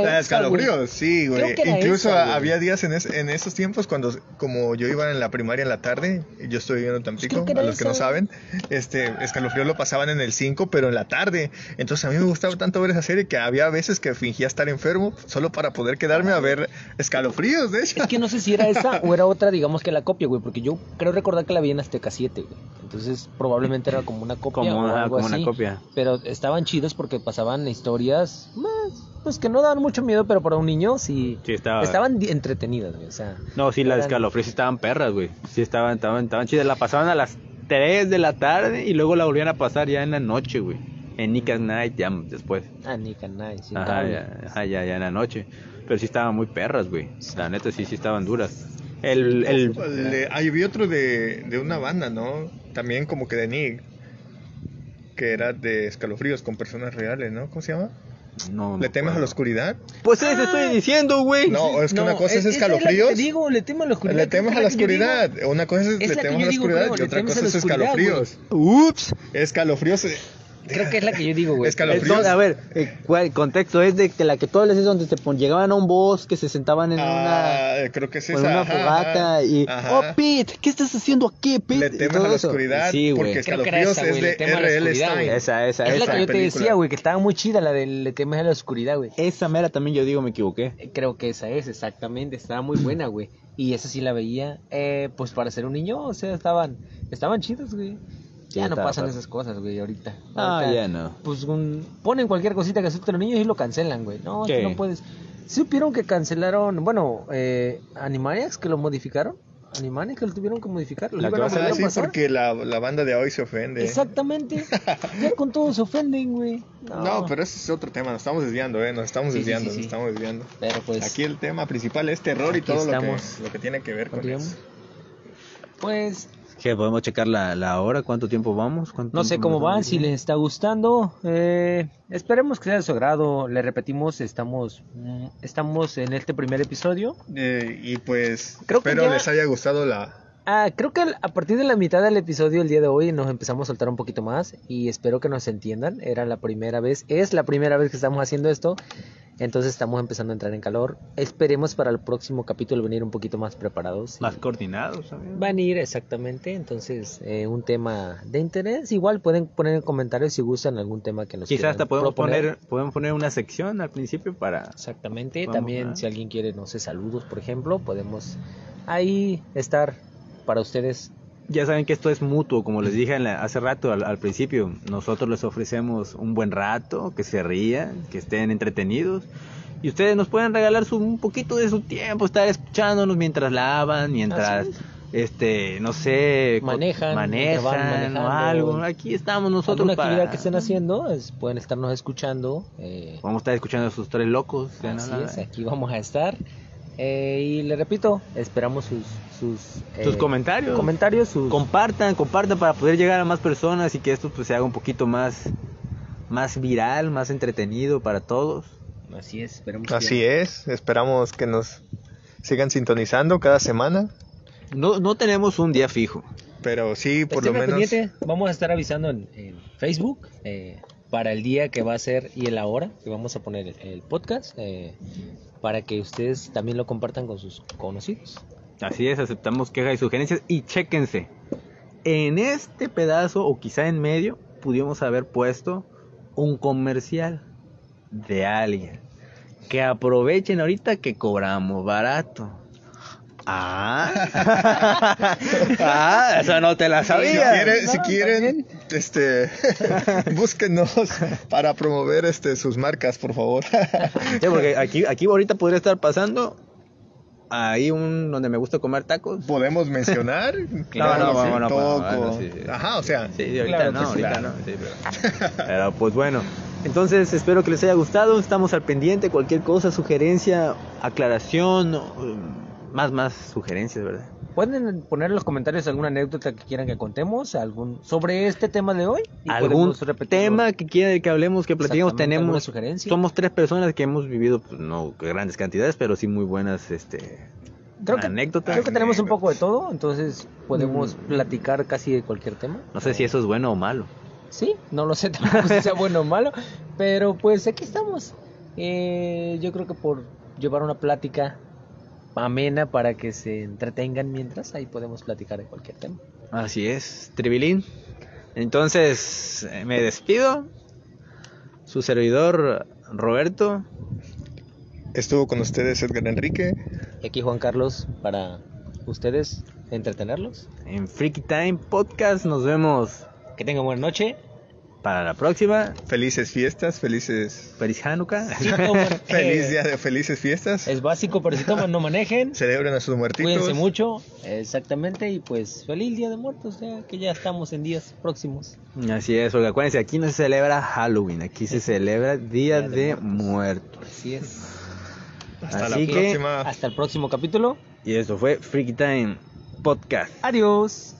Speaker 3: güey.
Speaker 2: escalofríos, sí, güey.
Speaker 3: Creo que era
Speaker 2: Incluso
Speaker 3: esa,
Speaker 2: a-
Speaker 3: güey.
Speaker 2: había días en, es- en esos tiempos cuando, como yo iba en la primaria en la tarde, y yo estoy viviendo en Tampico, a los que no saben, este, escalofríos lo pasaban en el 5, pero en la tarde. Entonces a mí me gustaba tanto ver esa serie que había veces que fingía estar enfermo solo para poder quedarme a ver escalofríos, de hecho.
Speaker 3: Es que no sé si era esa *laughs* o era otra, digamos que la copia, güey. Porque yo creo recordar que la vi en Azteca 7, güey. Entonces probablemente era como una copia
Speaker 1: Como,
Speaker 3: o
Speaker 1: ajá,
Speaker 3: algo
Speaker 1: como una
Speaker 3: así.
Speaker 1: copia.
Speaker 3: Pero estaban chidos porque pasaban historias más, pues que no daban mucho miedo, pero para un niño sí.
Speaker 1: Sí, estaba-
Speaker 3: Estaban entretenidas, güey. O sea,
Speaker 1: No, sí, las escalofríos estaban perras, güey. Sí, estaban, estaban, estaban chidas. La pasaban a las 3 de la tarde y luego la volvían a pasar ya en la noche, güey. En Nick Night, ya después.
Speaker 3: Ah, Nick Night, sí,
Speaker 1: ya, ajá, ya, ya en la noche. Pero sí estaban muy perras, güey. La neta, sí, sí estaban duras. El, el,
Speaker 2: Le- ahí vi otro de, de una banda, ¿no? También como que de Nick. Que era de escalofríos con personas reales, ¿no? ¿Cómo se llama?
Speaker 1: no,
Speaker 2: ¿Le
Speaker 1: no
Speaker 2: temes a
Speaker 1: puedo.
Speaker 2: la oscuridad?
Speaker 1: Pues eso estoy diciendo, güey.
Speaker 2: No, es que una cosa es,
Speaker 3: esa la que
Speaker 2: escalofríos.
Speaker 3: te digo, le temes a la oscuridad.
Speaker 2: Le
Speaker 3: que
Speaker 2: a la
Speaker 3: es digo.
Speaker 2: oscuridad. Una cosa es,
Speaker 3: Es
Speaker 2: le
Speaker 3: yo
Speaker 2: a la oscuridad y
Speaker 3: le
Speaker 2: otra cosa
Speaker 3: a
Speaker 2: es escalofríos.
Speaker 1: Ups.
Speaker 2: Escalofríos.
Speaker 3: Creo que es la que yo digo, güey.
Speaker 2: Escalofríos.
Speaker 1: Entonces, a ver, eh, ¿cuál contexto es de que la que todas las es donde se pon- llegaban a un bosque, se sentaban en
Speaker 2: Ah, creo que es
Speaker 1: una,
Speaker 2: esa.
Speaker 1: en una
Speaker 2: ajá,
Speaker 1: fogata y
Speaker 2: Ajá.
Speaker 1: oh Pete, ¿qué estás haciendo aquí, Pete?
Speaker 2: Le
Speaker 1: todo
Speaker 2: a la
Speaker 1: eso.
Speaker 2: oscuridad
Speaker 1: Sí, güey.
Speaker 2: porque
Speaker 3: Creo que era
Speaker 2: escalofríos
Speaker 3: esa,
Speaker 2: es de
Speaker 3: la
Speaker 2: R.L.
Speaker 3: oscuridad,
Speaker 2: Stein.
Speaker 1: Esa, esa,
Speaker 3: Es la
Speaker 1: esa.
Speaker 3: que yo te
Speaker 2: película.
Speaker 3: decía, güey, que estaba muy chida la de Le temes a la oscuridad, güey.
Speaker 1: Esa mera también yo digo me equivoqué.
Speaker 3: Eh, Creo que esa es, exactamente. Estaba muy buena, güey. Y esa sí la veía, eh, pues para ser un niño, o sea, estaban, estaban chidas, güey. Ya no pasan esas cosas, güey, ahorita.
Speaker 1: Ah,
Speaker 3: Ahorita,
Speaker 1: ya no.
Speaker 3: Pues un- ponen cualquier cosita que asuste a los niños y lo cancelan, güey. No, tú no puedes. ¿Sí supieron que cancelaron, bueno, eh, Animaniacs, que lo modificaron? Animaniacs que lo tuvieron que modificar. Lo
Speaker 1: La
Speaker 3: iban a a pasar.
Speaker 2: porque la, la banda de hoy se ofende.
Speaker 3: Exactamente. *laughs* ya con todo se ofenden, güey.
Speaker 2: No, pero ese es otro tema, nos estamos desviando, ¿eh? Nos estamos
Speaker 3: Sí,
Speaker 2: desviando,
Speaker 3: sí, sí.
Speaker 2: nos estamos desviando.
Speaker 3: Pero pues,
Speaker 2: Aquí el tema principal es terror y todo lo que, lo que tiene que ver con eso.
Speaker 3: Pues,
Speaker 1: Que podemos checar la, la hora, cuánto tiempo vamos. ¿Cuánto
Speaker 3: no sé cómo van, si les está gustando. Eh, esperemos que sea de su agrado. Le repetimos, estamos, mm, estamos en este primer episodio.
Speaker 2: Eh, y pues
Speaker 3: Creo que
Speaker 2: espero
Speaker 3: ya-
Speaker 2: les haya gustado la...
Speaker 3: Ah, creo que a partir de la mitad del episodio el día de hoy nos empezamos a soltar un poquito más y espero que nos entiendan. Era la primera vez, es la primera vez que estamos haciendo esto, entonces estamos empezando a entrar en calor. Esperemos para el próximo capítulo venir un poquito más preparados.
Speaker 1: Más coordinados también.
Speaker 3: Van a ir exactamente, entonces eh, un tema de interés. Igual pueden poner en comentarios si gustan algún tema que nos
Speaker 1: Quizás hasta podemos
Speaker 3: proponer.
Speaker 1: poner, podemos poner una sección al principio para...
Speaker 3: Exactamente,
Speaker 1: Vamos
Speaker 3: también
Speaker 1: a-
Speaker 3: si alguien quiere, no sé, saludos por ejemplo, podemos ahí estar para ustedes
Speaker 1: Ya saben que esto es mutuo, como les dije en la- hace rato al, al principio. Nosotros les ofrecemos un buen rato, que se rían, que estén entretenidos. Y ustedes nos pueden regalar su, un poquito de su tiempo, estar escuchándonos mientras lavan, mientras,
Speaker 3: es.
Speaker 1: este, no sé,
Speaker 3: Manejan, van
Speaker 1: manejan o algo. Aquí estamos nosotros
Speaker 3: alguna
Speaker 1: para...
Speaker 3: actividad que estén haciendo, es- pueden estarnos escuchando. eh,
Speaker 1: Vamos a estar escuchando a esos tres locos.
Speaker 3: así es, aquí vamos a estar. Eh, y le repito, esperamos sus sus,
Speaker 1: Sus
Speaker 3: eh,
Speaker 1: comentarios.
Speaker 3: comentarios, sus
Speaker 1: compartan, compartan para poder llegar a más personas y que esto pues se haga un poquito más más viral, más entretenido para todos.
Speaker 3: así es, esperemos que
Speaker 2: Así
Speaker 3: ya-
Speaker 2: es, esperamos que nos sigan sintonizando cada semana,
Speaker 1: No no tenemos un día fijo.
Speaker 2: pero sí, por
Speaker 3: Estén
Speaker 2: lo menos...
Speaker 3: pendiente, vamos a estar avisando en, en Facebook eh, para el día que va a ser y la hora que vamos a poner el, el podcast eh, para que ustedes también lo compartan con sus conocidos.
Speaker 1: Así es, aceptamos quejas y sugerencias y chéquense. En este pedazo o quizá en medio pudimos haber puesto un comercial de alguien. Que aprovechen ahorita que cobramos barato. Ah, *laughs* ah eso no te la
Speaker 2: Si
Speaker 1: sabía.
Speaker 2: quieren,
Speaker 3: No,
Speaker 2: si quieren este, *laughs* búsquenos para promover este, sus marcas, por favor. *laughs*
Speaker 1: Sí, porque aquí, aquí ahorita podría estar pasando ahí un donde me gusta comer tacos.
Speaker 2: ¿Podemos mencionar?
Speaker 1: Claro, no, bueno,
Speaker 2: Toco.
Speaker 1: bueno, sí, sí.
Speaker 2: Ajá, o sea,
Speaker 1: Sí, sí, ahorita
Speaker 3: Claro
Speaker 1: no, ahorita
Speaker 2: claro.
Speaker 1: no. sí, pero, pero, pues bueno. Entonces espero que les haya gustado. Estamos al pendiente. Cualquier cosa, sugerencia, aclaración, um, más, más sugerencias, ¿verdad?
Speaker 3: Pueden poner en los comentarios alguna anécdota que quieran que contemos algún sobre este tema de hoy.
Speaker 1: Algún tema que quieran que hablemos, que platiquemos. Tenemos,
Speaker 3: sugerencia.
Speaker 1: somos tres personas que hemos vivido, pues, no grandes cantidades, pero sí muy buenas, este,
Speaker 3: creo que,
Speaker 1: anécdotas.
Speaker 3: creo que tenemos un poco de todo, entonces podemos platicar casi de cualquier tema.
Speaker 1: No sé si eso es bueno o malo.
Speaker 3: Sí, no lo sé *laughs* tampoco si sea bueno o malo, pero pues aquí estamos. Eh, yo creo que por llevar una plática amena para que se entretengan mientras ahí podemos platicar de cualquier tema.
Speaker 1: Así es, Tribilín. Entonces, eh, me despido. Su servidor, Roberto.
Speaker 2: estuvo con ustedes Edgar Enrique.
Speaker 3: Y aquí Juan Carlos para ustedes entretenerlos.
Speaker 1: En Freaky Time Podcast nos vemos
Speaker 3: Que tengan buena noche.
Speaker 1: Para la próxima.
Speaker 2: Felices fiestas, felices...
Speaker 1: Feliz Hanukkah.
Speaker 3: Toman, *laughs*
Speaker 2: Feliz
Speaker 3: eh,
Speaker 2: día de felices fiestas.
Speaker 3: Es básico, pero si toman no manejen.
Speaker 2: Celebren a sus muertitos.
Speaker 3: Cuídense mucho, exactamente, y pues feliz Día de Muertos, ya que ya estamos en días próximos.
Speaker 1: Así es, porque acuérdense, aquí no se celebra Halloween, aquí se celebra Día
Speaker 3: Día de
Speaker 1: de
Speaker 3: Muertos.
Speaker 1: Muertos.
Speaker 3: Así es.
Speaker 2: Hasta
Speaker 1: Así
Speaker 2: la
Speaker 1: que-
Speaker 2: próxima.
Speaker 3: Hasta el próximo capítulo.
Speaker 1: Y esto fue Freaky Time Podcast.
Speaker 3: Adiós.